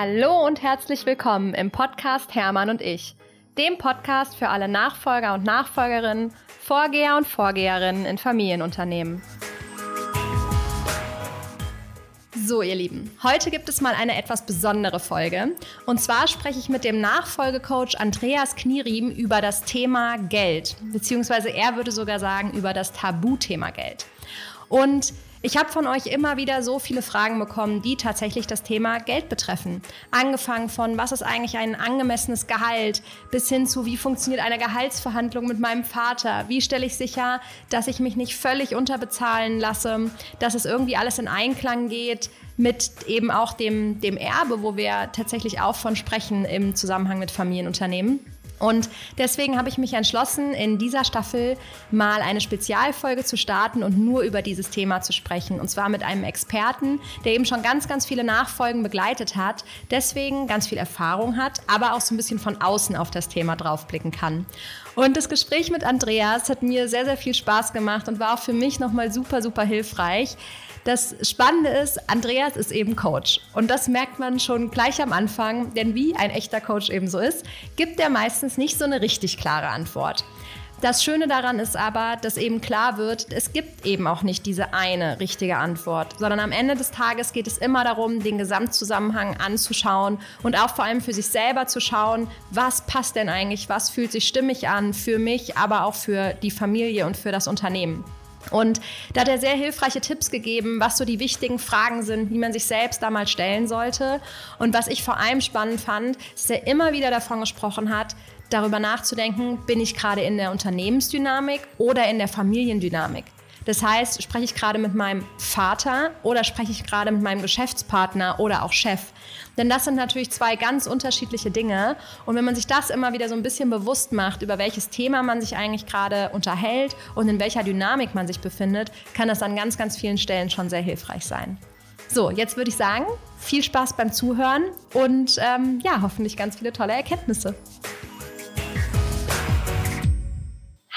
Hallo und herzlich willkommen im Podcast Hermann und ich, dem Podcast für alle Nachfolger und Nachfolgerinnen, Vorgeher und Vorgeherinnen in Familienunternehmen. So, ihr Lieben, heute gibt es mal eine etwas besondere Folge. Und zwar spreche ich mit dem Nachfolgecoach Andreas Knieriem über das Thema Geld. Beziehungsweise er würde sogar sagen über das Tabuthema Geld. Und ich habe von euch immer wieder so viele Fragen bekommen, die tatsächlich das Thema Geld betreffen. Angefangen von, was ist eigentlich ein angemessenes Gehalt, bis hin zu, wie funktioniert eine Gehaltsverhandlung mit meinem Vater, wie stelle ich sicher, dass ich mich nicht völlig unterbezahlen lasse, dass es irgendwie alles in Einklang geht mit eben auch dem, dem Erbe, wo wir tatsächlich auch von sprechen im Zusammenhang mit Familienunternehmen. Und deswegen habe ich mich entschlossen, in dieser Staffel mal eine Spezialfolge zu starten und nur über dieses Thema zu sprechen. Und zwar mit einem Experten, der eben schon ganz, ganz viele Nachfolgen begleitet hat, deswegen ganz viel Erfahrung hat, aber auch so ein bisschen von außen auf das Thema draufblicken kann. Und das Gespräch mit Andreas hat mir sehr, sehr viel Spaß gemacht und war auch für mich nochmal super, super hilfreich. Das Spannende ist, Andreas ist eben Coach. Und das merkt man schon gleich am Anfang, denn wie ein echter Coach eben so ist, gibt er meistens nicht so eine richtig klare Antwort. Das Schöne daran ist aber, dass eben klar wird, es gibt eben auch nicht diese eine richtige Antwort, sondern am Ende des Tages geht es immer darum, den Gesamtzusammenhang anzuschauen und auch vor allem für sich selber zu schauen, was passt denn eigentlich, was fühlt sich stimmig an für mich, aber auch für die Familie und für das Unternehmen. Und da hat er sehr hilfreiche Tipps gegeben, was so die wichtigen Fragen sind, wie man sich selbst da mal stellen sollte. Und was ich vor allem spannend fand, ist, dass er immer wieder davon gesprochen hat, darüber nachzudenken, bin ich gerade in der Unternehmensdynamik oder in der Familiendynamik. Das heißt, spreche ich gerade mit meinem Vater oder spreche ich gerade mit meinem Geschäftspartner oder auch Chef? Denn das sind natürlich zwei ganz unterschiedliche Dinge. Und wenn man sich das immer wieder so ein bisschen bewusst macht, über welches Thema man sich eigentlich gerade unterhält und in welcher Dynamik man sich befindet, kann das an ganz, ganz vielen Stellen schon sehr hilfreich sein. So, jetzt würde ich sagen, viel Spaß beim Zuhören und ähm, ja, hoffentlich ganz viele tolle Erkenntnisse.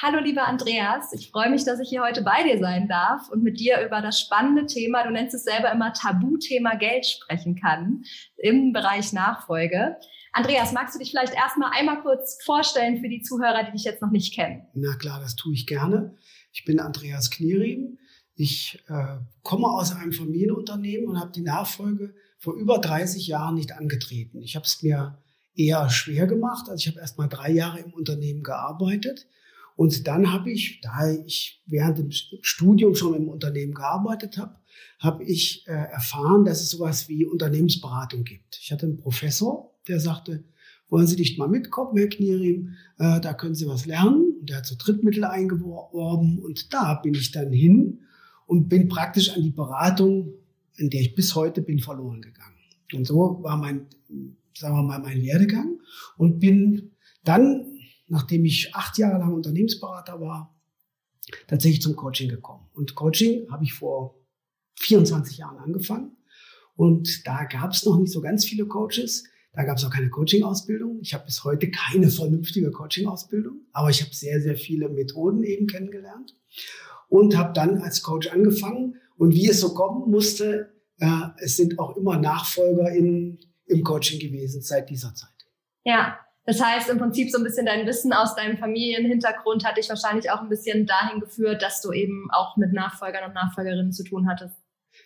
Hallo lieber Andreas, ich freue mich, dass ich hier heute bei dir sein darf und mit dir über das spannende Thema, du nennst es selber immer Tabuthema Geld sprechen kann im Bereich Nachfolge. Andreas, magst du dich vielleicht erstmal einmal kurz vorstellen für die Zuhörer, die dich jetzt noch nicht kennen? Na klar, das tue ich gerne. Ich bin Andreas Knieriem. Ich äh, komme aus einem Familienunternehmen und habe die Nachfolge vor über 30 Jahren nicht angetreten. Ich habe es mir eher schwer gemacht. Also ich habe erst mal drei Jahre im Unternehmen gearbeitet und dann habe ich, da ich während dem Studium schon im Unternehmen gearbeitet habe, habe ich äh, erfahren, dass es sowas wie Unternehmensberatung gibt. Ich hatte einen Professor, der sagte, wollen Sie nicht mal mitkommen, Herr Knierim, äh, da können Sie was lernen. Und der hat so Drittmittel eingeworben und da bin ich dann hin und bin praktisch an die Beratung, in der ich bis heute bin, verloren gegangen. Und so war mein, sagen wir mal, mein Werdegang und bin dann nachdem ich acht Jahre lang Unternehmensberater war, tatsächlich zum Coaching gekommen. Und Coaching habe ich vor 24 Jahren angefangen. Und da gab es noch nicht so ganz viele Coaches. Da gab es auch keine Coaching-Ausbildung. Ich habe bis heute keine vernünftige Coaching-Ausbildung, aber ich habe sehr, sehr viele Methoden eben kennengelernt und habe dann als Coach angefangen. Und wie es so kommen musste, äh, es sind auch immer Nachfolger in, im Coaching gewesen seit dieser Zeit. Ja, das heißt, im Prinzip so ein bisschen dein Wissen aus deinem Familienhintergrund hat dich wahrscheinlich auch ein bisschen dahin geführt, dass du eben auch mit Nachfolgern und Nachfolgerinnen zu tun hattest.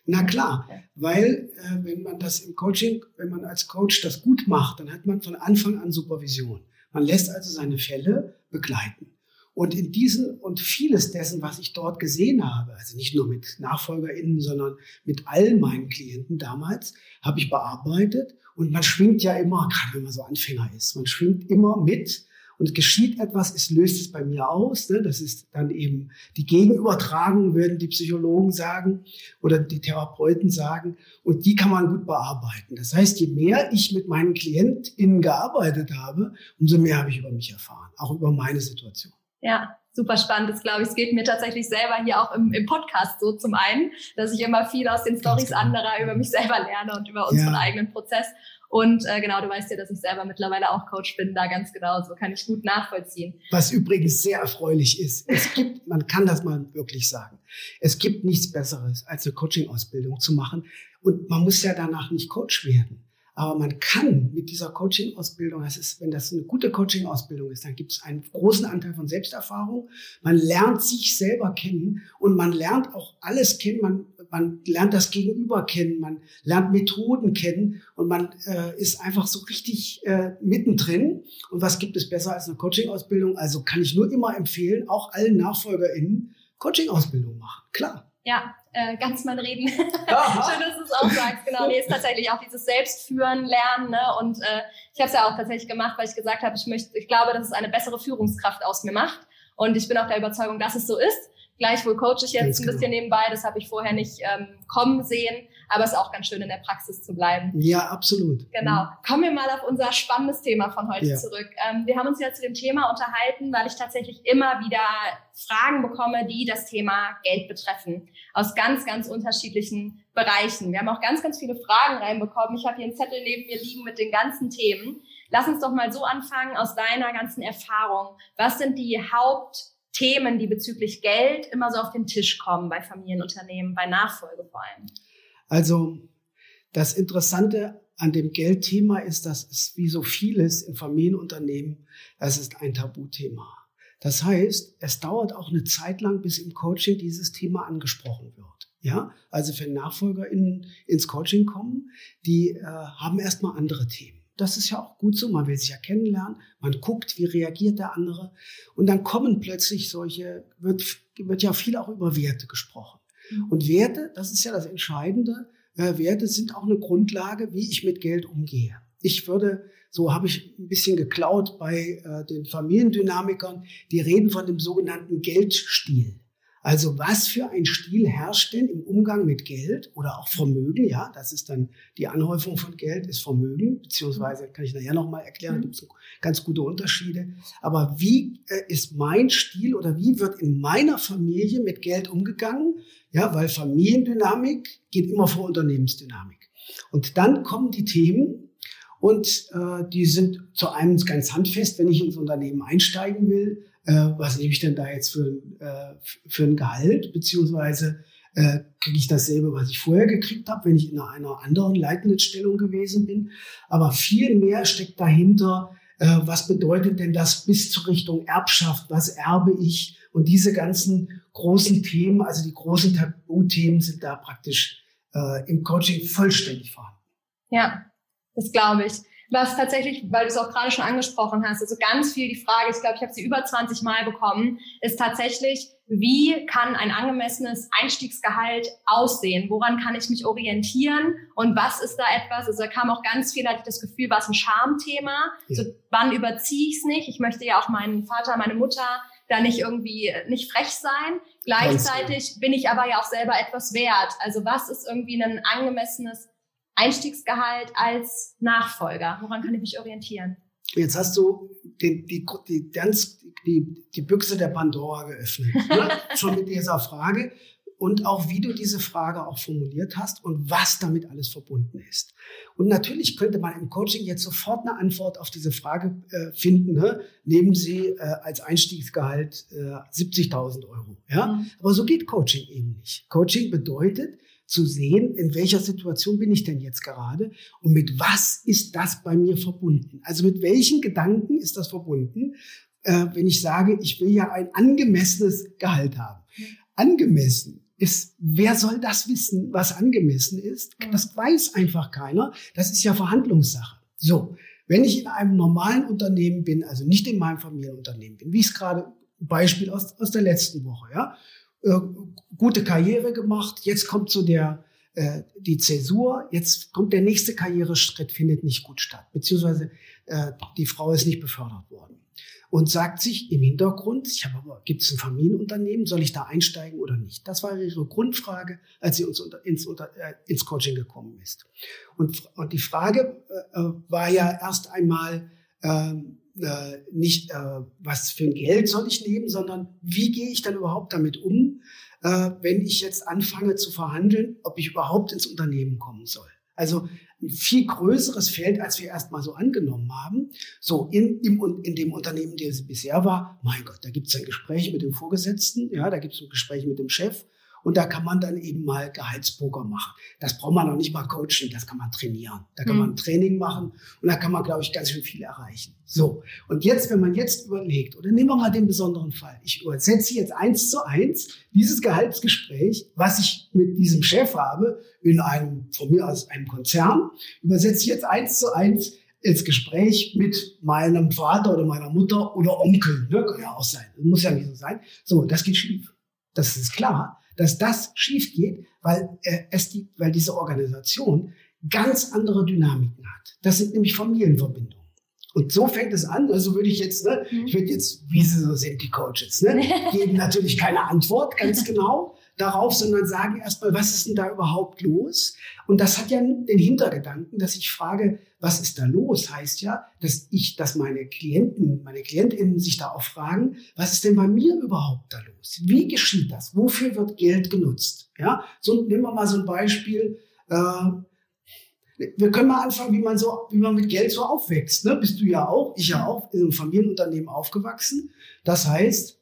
Na klar, weil äh, wenn man das im Coaching, wenn man als Coach das gut macht, dann hat man von Anfang an Supervision. Man lässt also seine Fälle begleiten. Und in diesen und vieles dessen, was ich dort gesehen habe, also nicht nur mit NachfolgerInnen, sondern mit all meinen Klienten damals, habe ich bearbeitet. Und man schwingt ja immer, gerade wenn man so Anfänger ist, man schwingt immer mit und geschieht etwas, es löst es bei mir aus. Ne? Das ist dann eben die Gegenübertragung, würden die Psychologen sagen oder die Therapeuten sagen. Und die kann man gut bearbeiten. Das heißt, je mehr ich mit meinen KlientInnen gearbeitet habe, umso mehr habe ich über mich erfahren, auch über meine Situation. Ja, super spannend ist, glaube ich. Es geht mir tatsächlich selber hier auch im, im Podcast so zum einen, dass ich immer viel aus den Stories genau. anderer über mich selber lerne und über unseren ja. eigenen Prozess. Und äh, genau, du weißt ja, dass ich selber mittlerweile auch Coach bin, da ganz genau, so kann ich gut nachvollziehen. Was übrigens sehr erfreulich ist, es gibt, man kann das mal wirklich sagen, es gibt nichts Besseres, als eine Coaching-Ausbildung zu machen. Und man muss ja danach nicht Coach werden. Aber man kann mit dieser Coaching-Ausbildung, das ist, wenn das eine gute Coaching-Ausbildung ist, dann gibt es einen großen Anteil von Selbsterfahrung. Man lernt sich selber kennen und man lernt auch alles kennen. Man, man lernt das Gegenüber kennen, man lernt Methoden kennen und man äh, ist einfach so richtig äh, mittendrin. Und was gibt es besser als eine Coaching-Ausbildung? Also kann ich nur immer empfehlen, auch allen NachfolgerInnen Coaching-Ausbildung machen. Klar. Ja, äh, ganz mein Reden. Schön, dass du es auch sagst. Genau, nee, ist tatsächlich auch dieses Selbstführen lernen. Ne? Und äh, ich habe es ja auch tatsächlich gemacht, weil ich gesagt habe, ich möchte, ich glaube, dass es eine bessere Führungskraft aus mir macht. Und ich bin auch der Überzeugung, dass es so ist. Gleichwohl coache ich jetzt ein bisschen genau. nebenbei. Das habe ich vorher nicht ähm, kommen sehen. Aber es ist auch ganz schön, in der Praxis zu bleiben. Ja, absolut. Genau. Mhm. Kommen wir mal auf unser spannendes Thema von heute ja. zurück. Ähm, wir haben uns ja zu dem Thema unterhalten, weil ich tatsächlich immer wieder Fragen bekomme, die das Thema Geld betreffen. Aus ganz, ganz unterschiedlichen Bereichen. Wir haben auch ganz, ganz viele Fragen reinbekommen. Ich habe hier einen Zettel neben mir liegen mit den ganzen Themen. Lass uns doch mal so anfangen aus deiner ganzen Erfahrung. Was sind die Hauptthemen, die bezüglich Geld immer so auf den Tisch kommen bei Familienunternehmen, bei Nachfolge vor allem? Also das Interessante an dem Geldthema ist, dass es wie so vieles in Familienunternehmen, das ist ein Tabuthema. Das heißt, es dauert auch eine Zeit lang, bis im Coaching dieses Thema angesprochen wird. Ja, also wenn NachfolgerInnen ins Coaching kommen, die äh, haben erstmal andere Themen. Das ist ja auch gut so. Man will sich ja kennenlernen. Man guckt, wie reagiert der andere. Und dann kommen plötzlich solche, wird, wird ja viel auch über Werte gesprochen. Mhm. Und Werte, das ist ja das Entscheidende, äh, Werte sind auch eine Grundlage, wie ich mit Geld umgehe. Ich würde, so habe ich ein bisschen geklaut bei äh, den Familiendynamikern, die reden von dem sogenannten Geldstil. Also was für ein Stil herrscht denn im Umgang mit Geld oder auch Vermögen? Ja, das ist dann die Anhäufung von Geld ist Vermögen, beziehungsweise kann ich nachher nochmal erklären, mhm. gibt es ganz gute Unterschiede. Aber wie äh, ist mein Stil oder wie wird in meiner Familie mit Geld umgegangen? Ja, weil Familiendynamik geht immer vor Unternehmensdynamik. Und dann kommen die Themen und äh, die sind zu einem ganz handfest, wenn ich ins Unternehmen einsteigen will, äh, was nehme ich denn da jetzt für, äh, für ein Gehalt, beziehungsweise äh, kriege ich dasselbe, was ich vorher gekriegt habe, wenn ich in einer anderen leitenden Stellung gewesen bin. Aber viel mehr steckt dahinter, äh, was bedeutet denn das bis zur Richtung Erbschaft, was erbe ich und diese ganzen großen Themen, also die großen Tabuthemen sind da praktisch äh, im Coaching vollständig vorhanden. Ja, das glaube ich. Was tatsächlich, weil du es auch gerade schon angesprochen hast, also ganz viel die Frage, ich glaube, ich habe sie über 20 Mal bekommen, ist tatsächlich, wie kann ein angemessenes Einstiegsgehalt aussehen? Woran kann ich mich orientieren? Und was ist da etwas? Also da kam auch ganz viel, hatte ich das Gefühl, war es ein Charmthema. Ja. So, wann überziehe ich es nicht? Ich möchte ja auch meinen Vater, meine Mutter da nicht irgendwie nicht frech sein. Gleichzeitig bin ich aber ja auch selber etwas wert. Also was ist irgendwie ein angemessenes Einstiegsgehalt als Nachfolger? Woran kann ich mich orientieren? Jetzt hast du die, die, die, ganz, die, die Büchse der Pandora geöffnet. Ne? Schon mit dieser Frage und auch wie du diese Frage auch formuliert hast und was damit alles verbunden ist. Und natürlich könnte man im Coaching jetzt sofort eine Antwort auf diese Frage äh, finden. Ne? Nehmen Sie äh, als Einstiegsgehalt äh, 70.000 Euro. Ja? Mhm. Aber so geht Coaching eben nicht. Coaching bedeutet, zu sehen, in welcher Situation bin ich denn jetzt gerade und mit was ist das bei mir verbunden? Also mit welchen Gedanken ist das verbunden, äh, wenn ich sage, ich will ja ein angemessenes Gehalt haben? Angemessen ist, wer soll das wissen, was angemessen ist? Das weiß einfach keiner. Das ist ja Verhandlungssache. So, wenn ich in einem normalen Unternehmen bin, also nicht in meinem Familienunternehmen bin, wie ich es gerade Beispiel aus, aus der letzten Woche, ja, äh, gute Karriere gemacht, jetzt kommt so der äh, die Zäsur, jetzt kommt der nächste Karriereschritt, findet nicht gut statt, beziehungsweise äh, die Frau ist nicht befördert worden und sagt sich im Hintergrund, ich habe aber, gibt es ein Familienunternehmen, soll ich da einsteigen oder nicht? Das war ihre Grundfrage, als sie uns unter, ins, unter, äh, ins Coaching gekommen ist. Und, und die Frage äh, äh war ja erst einmal, ähm, äh, nicht, äh, was für ein Geld soll ich nehmen, sondern wie gehe ich dann überhaupt damit um, äh, wenn ich jetzt anfange zu verhandeln, ob ich überhaupt ins Unternehmen kommen soll. Also ein viel größeres Feld, als wir erstmal so angenommen haben. So, in, im, in dem Unternehmen, der es bisher war, mein Gott, da gibt es ein Gespräch mit dem Vorgesetzten, ja, da gibt es ein Gespräch mit dem Chef Und da kann man dann eben mal Gehaltspoker machen. Das braucht man noch nicht mal coachen, das kann man trainieren. Da kann mhm. man Training machen und da kann man, glaube ich, ganz schön viel erreichen. So. Und jetzt, wenn man jetzt überlegt, oder nehmen wir mal den besonderen Fall. Ich übersetze jetzt eins zu eins dieses Gehaltsgespräch, was ich mit diesem Chef habe, in einem, von mir aus einem Konzern, übersetze ich jetzt eins zu eins ins Gespräch mit meinem Vater oder meiner Mutter oder Onkel. Ne? Kann ja auch sein. Muss ja nicht so sein. So, das geht schief. Das ist klar dass das schief geht, weil, äh, es die, weil diese Organisation ganz andere Dynamiken hat. Das sind nämlich Familienverbindungen. Und so fängt es an. Also würde ich jetzt, ne, mhm. ich würde jetzt, wie sie so sind, die Coaches, ne, geben natürlich keine Antwort ganz genau darauf, sondern sagen erstmal, was ist denn da überhaupt los? Und das hat ja den Hintergedanken, dass ich frage, was ist da los? Heißt ja, dass ich, dass meine Klienten, meine KlientInnen sich da auch fragen, was ist denn bei mir überhaupt da los? Wie geschieht das? Wofür wird Geld genutzt? Ja, so nehmen wir mal so ein Beispiel. Äh, wir können mal anfangen, wie man so, wie man mit Geld so aufwächst. Ne? Bist du ja auch, ich ja auch, in einem Familienunternehmen aufgewachsen. Das heißt,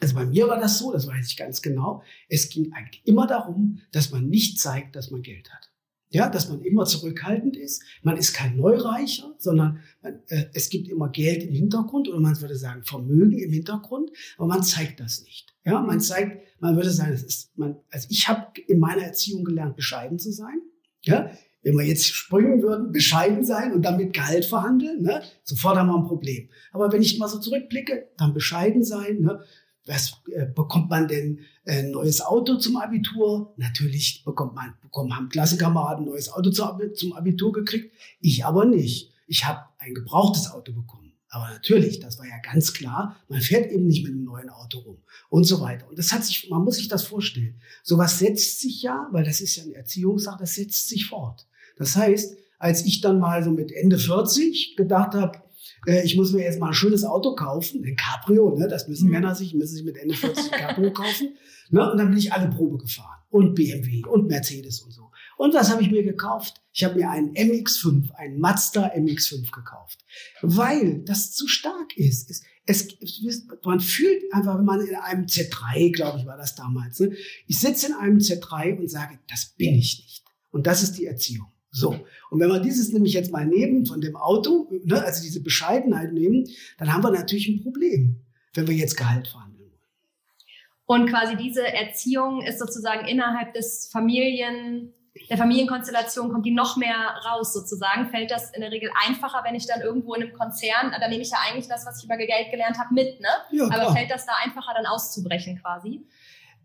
also bei mir war das so, das weiß ich ganz genau. Es ging eigentlich immer darum, dass man nicht zeigt, dass man Geld hat. Ja, dass man immer zurückhaltend ist. Man ist kein Neureicher, sondern man, äh, es gibt immer Geld im Hintergrund oder man würde sagen Vermögen im Hintergrund, aber man zeigt das nicht. Ja, man zeigt, man würde sagen, es ist man. Also ich habe in meiner Erziehung gelernt, bescheiden zu sein. Ja, wenn wir jetzt springen würden, bescheiden sein und damit Gehalt verhandeln, ne, sofort haben wir ein Problem. Aber wenn ich mal so zurückblicke, dann bescheiden sein, ne, was äh, bekommt man denn ein äh, neues Auto zum Abitur? Natürlich bekommt man, bekommen haben Klassenkameraden ein neues Auto zum Abitur gekriegt. Ich aber nicht. Ich habe ein gebrauchtes Auto bekommen. Aber natürlich, das war ja ganz klar, man fährt eben nicht mit einem neuen Auto rum und so weiter. Und das hat sich, man muss sich das vorstellen. Sowas setzt sich ja, weil das ist ja eine Erziehungssache, das setzt sich fort. Das heißt, als ich dann mal so mit Ende 40 gedacht habe, äh, ich muss mir jetzt mal ein schönes Auto kaufen, ein Cabrio, ne? das müssen mhm. Männer sich, müssen sich mit Ende 40 ein Cabrio kaufen. Ne? Und dann bin ich alle Probe gefahren. Und BMW und Mercedes und so. Und was habe ich mir gekauft? Ich habe mir einen MX5, einen Mazda MX5 gekauft. Weil das zu stark ist. Es, es, man fühlt einfach, wenn man in einem Z3, glaube ich, war das damals. Ne? Ich sitze in einem Z3 und sage, das bin ich nicht. Und das ist die Erziehung. So. Und wenn wir dieses nämlich jetzt mal nehmen von dem Auto, ne, also diese Bescheidenheit nehmen, dann haben wir natürlich ein Problem, wenn wir jetzt Gehalt verhandeln wollen. Und quasi diese Erziehung ist sozusagen innerhalb des Familien, der Familienkonstellation kommt die noch mehr raus sozusagen. Fällt das in der Regel einfacher, wenn ich dann irgendwo in einem Konzern, da nehme ich ja eigentlich das, was ich über Geld gelernt habe, mit, ne? Ja, Aber fällt das da einfacher dann auszubrechen quasi?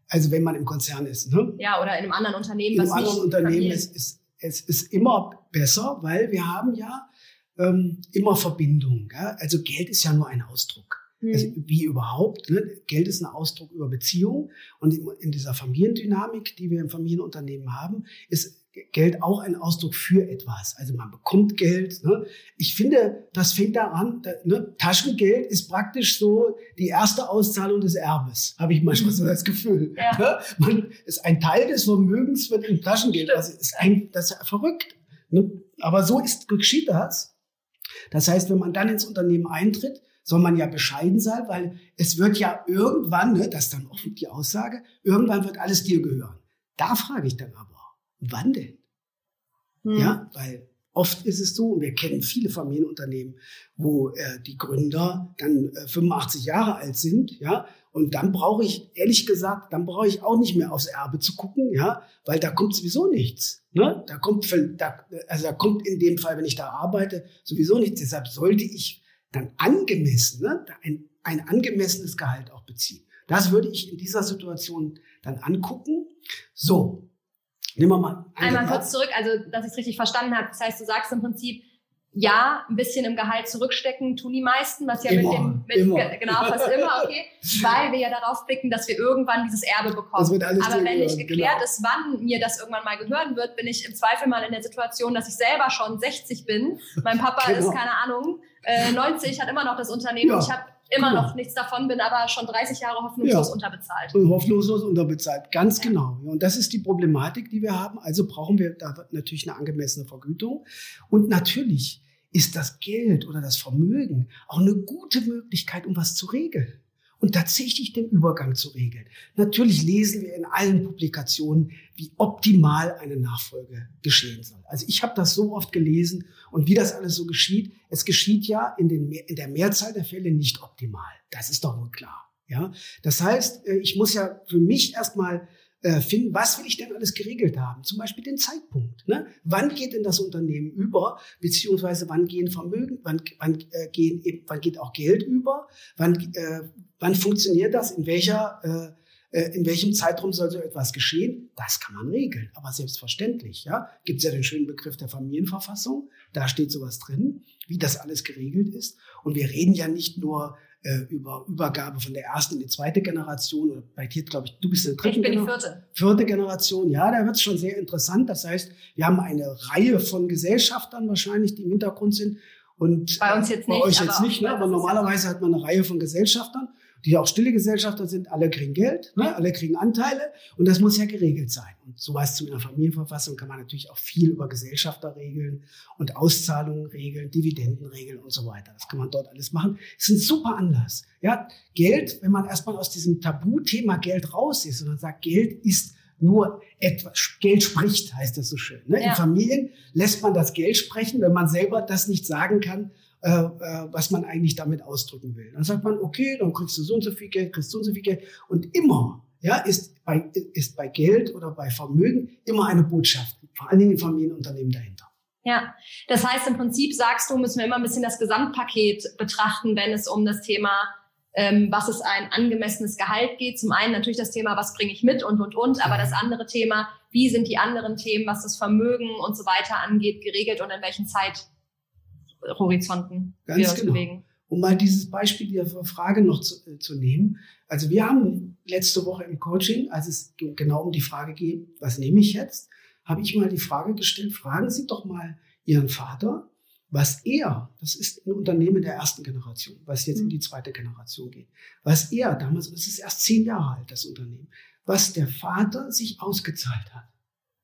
Also wenn man im Konzern ist, ne? Ja, oder in einem anderen Unternehmen. In einem anderen Unternehmen ist, ist es ist immer besser, weil wir haben ja ähm, immer Verbindung. Gell? Also Geld ist ja nur ein Ausdruck. Mhm. Also wie überhaupt. Ne? Geld ist ein Ausdruck über Beziehung. Und in, dieser Familiendynamik, die wir im Familienunternehmen haben, ist Geld auch ein Ausdruck für etwas. Also man bekommt Geld. Ne? Ich finde, das fängt daran, da, ne? Taschengeld ist praktisch so die erste Auszahlung des Erbes, habe ich manchmal so das Gefühl. Ja. Ne? Man ist ein Teil des Vermögens wird im Taschengeld. Also ist ein, das ist verrückt. Ne? Aber so ist, geschieht das. Das heißt, wenn man dann ins Unternehmen eintritt, soll man ja bescheiden sein, weil es wird ja irgendwann, ne, das ist dann auch die Aussage, irgendwann wird alles dir gehören. Da frage ich dann aber, wann denn? Hm. Ja, weil oft ist es so, und wir kennen viele Familienunternehmen, wo äh, die Gründer dann äh, 85 Jahre alt sind, ja, und dann brauche ich, ehrlich gesagt, dann brauche ich auch nicht mehr aufs Erbe zu gucken, ja, weil da kommt sowieso nichts. Ne? Da kommt, da, also da kommt in dem Fall, wenn ich da arbeite, sowieso nichts. Deshalb sollte ich dann angemessen, ne, ein, ein angemessenes Gehalt auch beziehen. Das würde ich in dieser Situation dann angucken. So, Nehmen wir mal. Einmal kurz zurück, also dass ich es richtig verstanden habe. Das heißt, du sagst im Prinzip, ja, ein bisschen im Gehalt zurückstecken tun die meisten, was ja immer, mit dem, mit, immer. genau, fast immer, okay, weil wir ja darauf blicken, dass wir irgendwann dieses Erbe bekommen. Aber wenn nicht geklärt genau. ist, wann mir das irgendwann mal gehören wird, bin ich im Zweifel mal in der Situation, dass ich selber schon 60 bin. Mein Papa genau. ist, keine Ahnung, äh, 90, hat immer noch das Unternehmen. Ja. Ich habe immer genau. noch nichts davon, bin aber schon 30 Jahre hoffnungslos ja. unterbezahlt. Hoffnungslos unterbezahlt, ganz ja. genau. Und das ist die Problematik, die wir haben. Also brauchen wir da natürlich eine angemessene Vergütung. Und natürlich ist das Geld oder das Vermögen auch eine gute Möglichkeit, um was zu regeln. Und tatsächlich den Übergang zu regeln. Natürlich lesen wir in allen Publikationen, wie optimal eine Nachfolge geschehen soll. Also ich habe das so oft gelesen und wie das alles so geschieht. Es geschieht ja in, den, in der Mehrzahl der Fälle nicht optimal. Das ist doch wohl klar. Ja, das heißt, äh, ich muss ja für mich erstmal äh, finden, was will ich denn alles geregelt haben? Zum Beispiel den Zeitpunkt. Ne? Wann geht denn das Unternehmen über? Beziehungsweise wann gehen Vermögen, wann, wann, äh, gehen, wann geht auch Geld über? Wann, äh, wann funktioniert das? In welcher äh, äh, in welchem Zeitraum soll so etwas geschehen? Das kann man regeln. Aber selbstverständlich, ja, gibt es ja den schönen Begriff der Familienverfassung. Da steht sowas drin, wie das alles geregelt ist. Und wir reden ja nicht nur äh, über Übergabe von der ersten in die zweite Generation. Bei dir, glaube ich, du bist in der dritten Ich bin die vierte. Vierte Generation, ja, da wird es schon sehr interessant. Das heißt, wir haben eine Reihe von Gesellschaftern wahrscheinlich, die im Hintergrund sind. Und bei uns jetzt nicht. Bei euch jetzt nicht, ne? aber normalerweise hat man eine Reihe von Gesellschaftern die auch stille Gesellschafter sind, alle kriegen Geld, ne? alle kriegen Anteile und das muss ja geregelt sein. Und so was zu einer Familienverfassung kann man natürlich auch viel über Gesellschafter regeln und Auszahlungen regeln, Dividenden regeln und so weiter. Das kann man dort alles machen. Das ist ein super Anlass. Ja, Geld, wenn man erstmal aus diesem Tabuthema Geld raus ist und man sagt, Geld ist nur etwas, Geld spricht, heißt das so schön. Ne? Ja. In Familien lässt man das Geld sprechen, wenn man selber das nicht sagen kann, was man eigentlich damit ausdrücken will. Dann sagt man, okay, dann kriegst du so und so viel Geld, kriegst so und so viel Geld. Und immer ja, ist, bei, ist bei Geld oder bei Vermögen immer eine Botschaft, vor allen Dingen in Familienunternehmen dahinter. Ja, das heißt im Prinzip sagst du, müssen wir immer ein bisschen das Gesamtpaket betrachten, wenn es um das Thema ähm, was ist ein angemessenes Gehalt geht. Zum einen natürlich das Thema, was bringe ich mit und, und, und, aber das andere Thema, wie sind die anderen Themen, was das Vermögen und so weiter angeht, geregelt und in welchen Zeit, Horizonten Ganz wir genau. bewegen. Um mal dieses Beispiel der Frage noch zu, äh, zu nehmen. Also wir haben letzte Woche im Coaching, als es genau um die Frage geht, was nehme ich jetzt, habe ich mal die Frage gestellt, fragen Sie doch mal Ihren Vater, was er, das ist ein Unternehmen der ersten Generation, was jetzt in die zweite Generation geht, was er, damals, es ist erst zehn Jahre alt, das Unternehmen, was der Vater sich ausgezahlt hat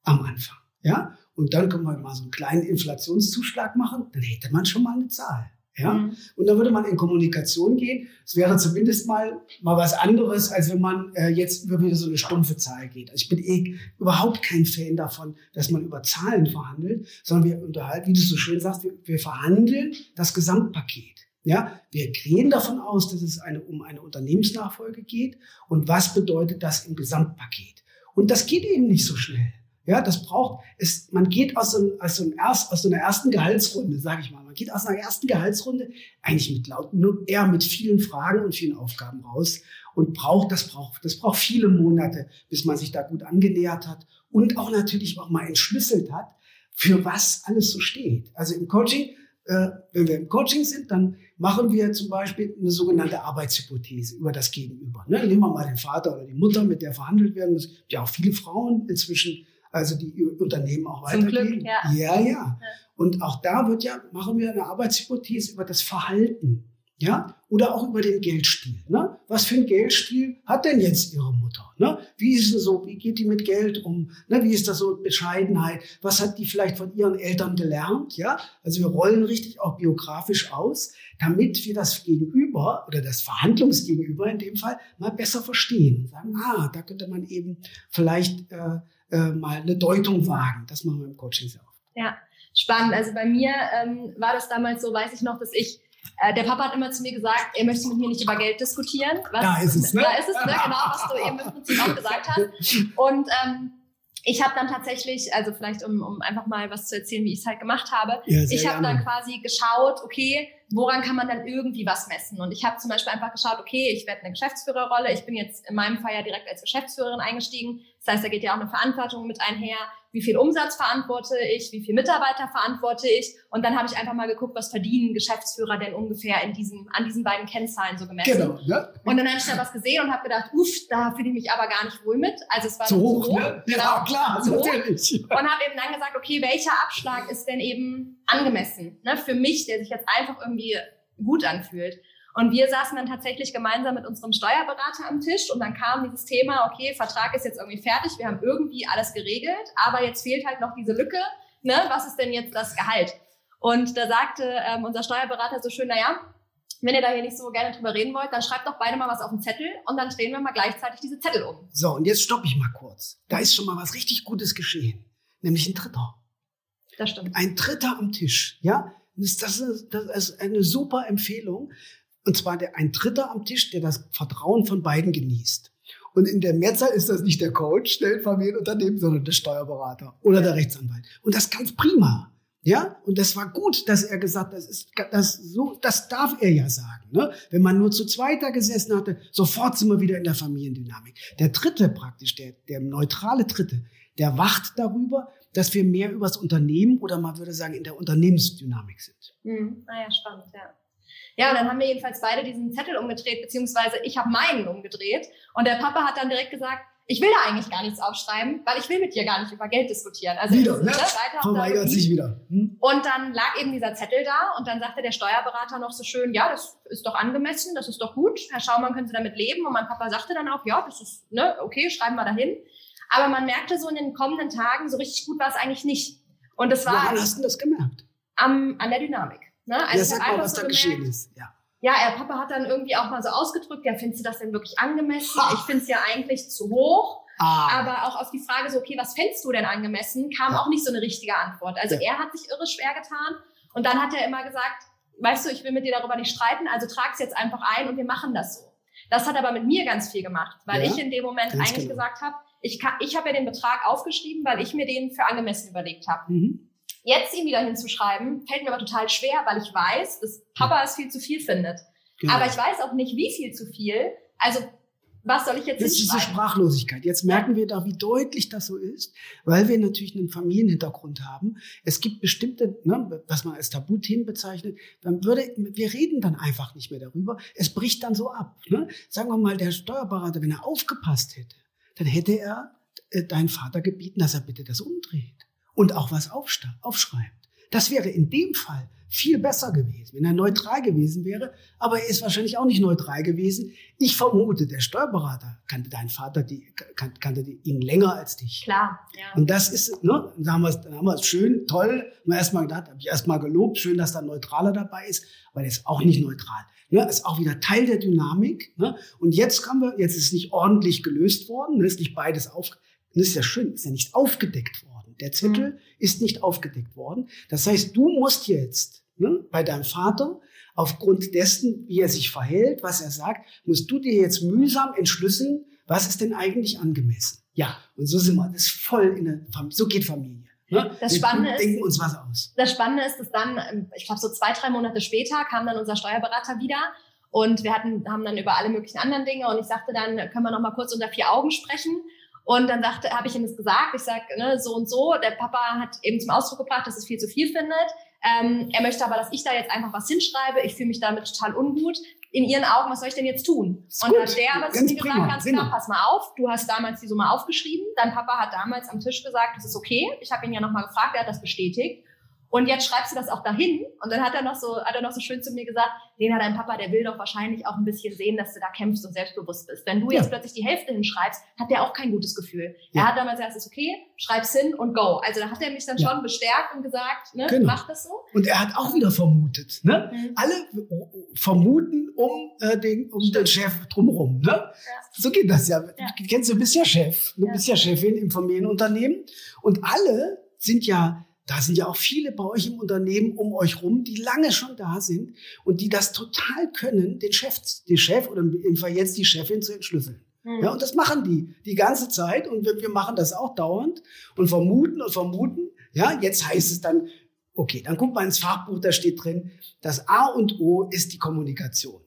am Anfang. Ja, und dann können wir mal so einen kleinen Inflationszuschlag machen, dann hätte man schon mal eine Zahl. Ja? Mhm. Und dann würde man in Kommunikation gehen. Es wäre zumindest mal, mal was anderes, als wenn man äh, jetzt über wieder so eine stumpfe Zahl geht. Also ich bin eh überhaupt kein Fan davon, dass man über Zahlen verhandelt, sondern wir unterhalten, wie du so schön sagst, wir, wir verhandeln das Gesamtpaket. Ja, wir gehen davon aus, dass es eine, um eine Unternehmensnachfolge geht. Und was bedeutet das im Gesamtpaket? Und das geht eben nicht so schnell. Ja, das braucht, es, man geht aus so, aus, so einem erst, aus so einer ersten Gehaltsrunde, sage ich mal, man geht aus einer ersten Gehaltsrunde eigentlich mit laut, nur eher mit vielen Fragen und vielen Aufgaben raus und braucht, das braucht, das braucht viele Monate, bis man sich da gut angenähert hat und auch natürlich auch mal entschlüsselt hat, für was alles so steht. Also im Coaching, äh, wenn wir im Coaching sind, dann machen wir zum Beispiel eine sogenannte Arbeitshypothese über das Gegenüber. Ne? Nehmen wir mal den Vater oder die Mutter, mit der verhandelt werden muss. Ja, auch viele Frauen inzwischen also die Unternehmen auch weitergehen. Glück, ja. ja. ja, Und auch da wird ja, machen wir eine Arbeitshypothese über das Verhalten. Ja, oder auch über den Geldstil. Ne? Was für ein Geldstil hat denn jetzt Ihre Mutter? Ne? Wie ist es so? Wie geht die mit Geld um? Ne? Wie ist das so Bescheidenheit? Was hat die vielleicht von ihren Eltern gelernt? Ja, also wir rollen richtig auch biografisch aus, damit wir das Gegenüber oder das Verhandlungsgegenüber in dem Fall mal besser verstehen und sagen, ah, da könnte man eben vielleicht äh, äh, mal eine Deutung wagen. Das machen wir im Coaching sehr oft. Ja, spannend. Also bei mir ähm, war das damals so, weiß ich noch, dass ich äh, der Papa hat immer zu mir gesagt, er möchte mit mir nicht über Geld diskutieren. Was, da ist es, ne? Da ist es, ne? genau, was du eben im Prinzip auch gesagt hast. Und ähm, ich habe dann tatsächlich, also vielleicht um, um einfach mal was zu erzählen, wie ich es halt gemacht habe, ja, ich habe dann quasi geschaut, okay, woran kann man dann irgendwie was messen? Und ich habe zum Beispiel einfach geschaut, okay, ich werde eine Geschäftsführerrolle, ich bin jetzt in meinem Fall ja direkt als Geschäftsführerin eingestiegen. Das heißt, da geht ja auch eine Verantwortung mit einher wie viel Umsatz verantworte ich, wie viel Mitarbeiter verantworte ich. Und dann habe ich einfach mal geguckt, was verdienen Geschäftsführer denn ungefähr in diesem, an diesen beiden Kennzahlen so gemessen. Genau, ja. Und dann habe ich da was gesehen und habe gedacht, uff, da fühle ich mich aber gar nicht wohl mit. Also es war zu hoch, hoch. Ne? Genau, ja, klar, zu natürlich. Und habe eben dann gesagt, okay, welcher Abschlag ist denn eben angemessen ne, für mich, der sich jetzt einfach irgendwie gut anfühlt. Und wir saßen dann tatsächlich gemeinsam mit unserem Steuerberater am Tisch und dann kam dieses Thema, okay, Vertrag ist jetzt irgendwie fertig, wir haben irgendwie alles geregelt, aber jetzt fehlt halt noch diese Lücke, ne, was ist denn jetzt das Gehalt? Und da sagte ähm, unser Steuerberater so schön, naja, wenn ihr da hier nicht so gerne drüber reden wollt, dann schreibt doch beide mal was auf den Zettel und dann drehen wir mal gleichzeitig diese Zettel um. So, und jetzt stoppe ich mal kurz. Da ist schon mal was richtig Gutes geschehen. Nämlich ein Dritter. Das stimmt. Ein Dritter am Tisch, ja? Das ist, das ist eine super Empfehlung. Und zwar der, ein Dritter am Tisch, der das Vertrauen von beiden genießt. Und in der Mehrzahl ist das nicht der Coach, der Familienunternehmen, sondern der Steuerberater oder der Rechtsanwalt. Und das ganz prima. Ja, und das war gut, dass er gesagt, das ist, das so, das darf er ja sagen. Ne? Wenn man nur zu zweiter gesessen hatte, sofort sind wir wieder in der Familiendynamik. Der Dritte praktisch, der, der neutrale Dritte, der wacht darüber, dass wir mehr über das Unternehmen oder man würde sagen in der Unternehmensdynamik sind. Hm. Ah ja, spannend, ja. Ja, und dann haben wir jedenfalls beide diesen Zettel umgedreht, beziehungsweise ich habe meinen umgedreht. Und der Papa hat dann direkt gesagt, ich will da eigentlich gar nichts aufschreiben, weil ich will mit dir gar nicht über Geld diskutieren. Also wieder, ne? Verweigert sich wieder. Hm? Und dann lag eben dieser Zettel da und dann sagte der Steuerberater noch so schön, ja, das ist doch angemessen, das ist doch gut. Herr Schaumann, können Sie damit leben? Und mein Papa sagte dann auch, ja, das ist, ne, okay, schreiben wir dahin. Aber man merkte so in den kommenden Tagen, so richtig gut war es eigentlich nicht. Und das war. Woran hast du das gemerkt? Am, an der Dynamik. Ne? Also ja, sag mal, was so da gemerkt, geschehen ist. Ja. Ja, er Papa hat dann irgendwie auch mal so ausgedrückt, ja, findest du das denn wirklich angemessen? Ha. Ich finde es ja eigentlich zu hoch. Ah. Aber auch auf die Frage so, okay, was fändest du denn angemessen, kam ja. auch nicht so eine richtige Antwort. Also ja. er hat sich irre schwer getan und dann hat er immer gesagt, weißt du, ich will mit dir darüber nicht streiten, also trag's jetzt einfach ein und wir machen das so. Das hat aber mit mir ganz viel gemacht, weil ja, ich in dem Moment eigentlich genau. gesagt habe, ich, kann, ich habe ja den Betrag aufgeschrieben, weil ich mir den für angemessen überlegt habe. Mhm. Jetzt ihn wieder hinzuschreiben, fällt mir aber total schwer, weil ich weiß, dass Papa es viel zu viel findet. Genau. Aber ich weiß auch nicht, wie viel zu viel. Also was soll ich jetzt Das ist diese Sprachlosigkeit. Jetzt merken wir da, wie deutlich das so ist, weil wir natürlich einen Familienhintergrund haben. Es gibt bestimmte, ne, was man als Tabuthemen bezeichnet, dann würde, wir reden dann einfach nicht mehr darüber. Es bricht dann so ab. Ne? Sagen wir mal, der Steuerberater, wenn er aufgepasst hätte, dann hätte er äh, deinen Vater gebeten, dass er bitte das umdreht und auch was aufschreibt. Das wäre in dem Fall viel besser gewesen, wenn er neutral gewesen wäre. Aber er ist wahrscheinlich auch nicht neutral gewesen. Ich vermute, der Steuerberater kannte deinen Vater, die, kan kannte ihn länger als dich. Klar, ja. Und das ist, ne, dann haben wir es, schön, toll. Wir erstmal gedacht, habe ich erstmal gelobt, schön, dass da ein Neutraler dabei ist, aber der ist auch nicht neutral. Ne, ist auch wieder Teil der Dynamik. Ne? Und jetzt haben wir, jetzt ist es nicht ordentlich gelöst worden, ne, ist nicht beides auf, das ist ja schön, ist ja nicht aufgedeckt worden. Der Zettel mhm. ist nicht aufgedeckt worden. Das heißt, du musst jetzt ne, bei deinem Vater aufgrund dessen, wie er sich verhält, was er sagt, musst du dir jetzt mühsam entschlüsseln, was ist denn eigentlich angemessen. Ja, und so sind wir, das ist voll in der Familie, so geht Familie. Ne? Das Spannende denken ist, uns was aus. Das Spannende ist, dass dann, ich glaube, so zwei, drei Monate später kam dann unser Steuerberater wieder und wir hatten, haben dann über alle möglichen anderen Dinge und ich sagte dann, können wir noch mal kurz unter vier Augen sprechen. Und dann sagte, habe ich ihm das gesagt. Ich sage, ne, so und so. Der Papa hat eben zum Ausdruck gebracht, dass es viel zu viel findet. Ähm, er möchte aber, dass ich da jetzt einfach was hinschreibe. Ich fühle mich damit total ungut. In ihren Augen, was soll ich denn jetzt tun? Ist und dann hat der aber zu mir gesagt, ganz klar, pass mal auf, du hast damals die Summe aufgeschrieben. Dein Papa hat damals am Tisch gesagt, das ist okay. Ich habe ihn ja nochmal gefragt, er hat das bestätigt. Und jetzt schreibst du das auch dahin. Und dann hat er noch so, hat er noch so schön zu mir gesagt, den hat dein Papa, der will doch wahrscheinlich auch ein bisschen sehen, dass du da kämpfst und selbstbewusst bist. Wenn du ja. jetzt plötzlich die Hälfte hinschreibst, hat der auch kein gutes Gefühl. Ja. Er hat damals gesagt, es ist okay, schreib's hin und go. Also da hat er mich dann ja. schon bestärkt und gesagt, ne, genau. mach das so. Und er hat auch wieder vermutet, ne? Mhm. Alle vermuten um, äh, den, um den Chef drumherum, ne? So geht das ja. Du kennst, du bist ja Chef. Du bist ja Chefin im Familienunternehmen. Und alle sind ja da sind ja auch viele bei euch im Unternehmen um euch rum, die lange schon da sind und die das total können, den Chef, den Chef oder im Fall jetzt die Chefin zu entschlüsseln. Mhm. Ja, und das machen die die ganze Zeit und wir, wir machen das auch dauernd und vermuten und vermuten. Ja, jetzt heißt es dann, okay, dann guckt mal ins Fachbuch, da steht drin, das A und O ist die Kommunikation.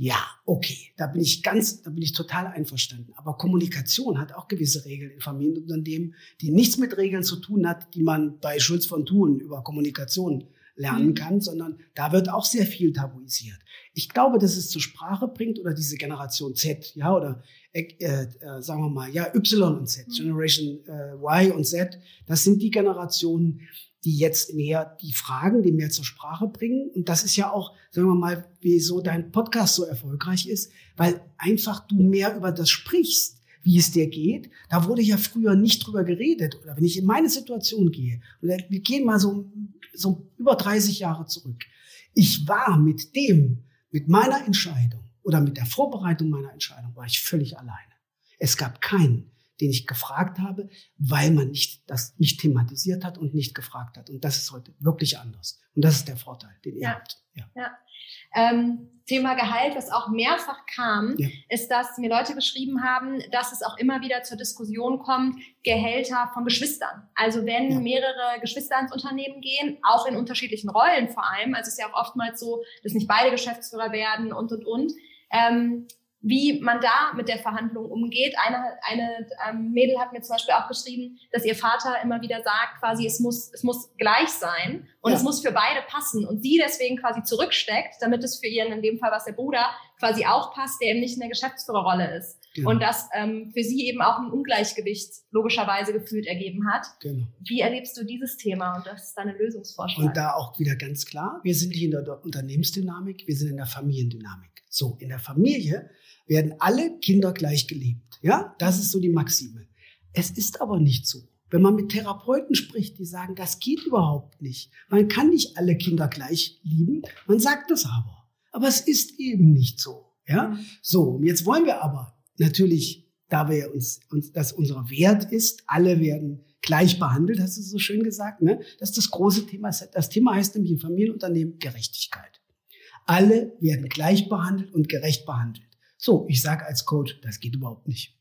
Ja, okay, da bin ich ganz, da bin ich total einverstanden. Aber Kommunikation hat auch gewisse Regeln in Familienunternehmen, die nichts mit Regeln zu tun hat, die man bei Schulz von Thun über Kommunikation lernen mhm. kann, sondern da wird auch sehr viel tabuisiert. Ich glaube, dass es zur Sprache bringt oder diese Generation Z, ja, oder äh, äh, sagen wir mal, ja, Y und Z, mhm. Generation äh, Y und Z, das sind die Generationen, die jetzt mehr die Fragen, die mehr zur Sprache bringen. Und das ist ja auch, sagen wir mal, wieso dein Podcast so erfolgreich ist, weil einfach du mehr über das sprichst, wie es dir geht. Da wurde ja früher nicht drüber geredet. Oder wenn ich in meine Situation gehe, oder wir gehen mal so, so über 30 Jahre zurück. Ich war mit dem, Mit meiner Entscheidung oder mit der Vorbereitung meiner Entscheidung war ich völlig alleine. Es gab keinen, den ich gefragt habe, weil man nicht, das nicht thematisiert hat und nicht gefragt hat. Und das ist heute wirklich anders. Und das ist der Vorteil, den ihr Ja. habt. Ja. Ja. Ähm, Thema Gehalt, was auch mehrfach kam, Ja. ist, dass mir Leute geschrieben haben, dass es auch immer wieder zur Diskussion kommt, Gehälter von Geschwistern. Also wenn Ja. mehrere Geschwister ins Unternehmen gehen, auch in unterschiedlichen Rollen vor allem, also es ist ja auch oftmals so, dass nicht beide Geschäftsführer werden und, und, und, ähm, wie man da mit der Verhandlung umgeht. Eine, eine ähm, Mädel hat mir zum Beispiel auch geschrieben, dass ihr Vater immer wieder sagt, quasi es muss, es muss gleich sein und Ja. es muss für beide passen und sie deswegen quasi zurücksteckt, damit es für ihren, in dem Fall was der Bruder, quasi auch passt, der eben nicht in der Geschäftsführerrolle ist. Genau. Und das ähm, für sie eben auch ein Ungleichgewicht logischerweise gefühlt ergeben hat. genau. Wie erlebst du dieses Thema und das ist deine Lösungsvorschlag? Und da auch wieder ganz klar, wir sind nicht in der Unternehmensdynamik, wir sind in der Familiendynamik. So, in der Familie werden alle Kinder gleich geliebt. Ja, das ist so die Maxime. Es ist aber nicht so. Wenn man mit Therapeuten spricht, die sagen, das geht überhaupt nicht. Man kann nicht alle Kinder gleich lieben. Man sagt das aber. Aber es ist eben nicht so. Ja, Mhm. so. Jetzt wollen wir aber natürlich, da wir uns, uns, dass unser Wert ist, alle werden gleich behandelt, hast du so schön gesagt, ne? Das ist das große Thema. Das Thema heißt nämlich im Familienunternehmen Gerechtigkeit. Alle werden gleich behandelt und gerecht behandelt. So, ich sage als Coach, das geht überhaupt nicht.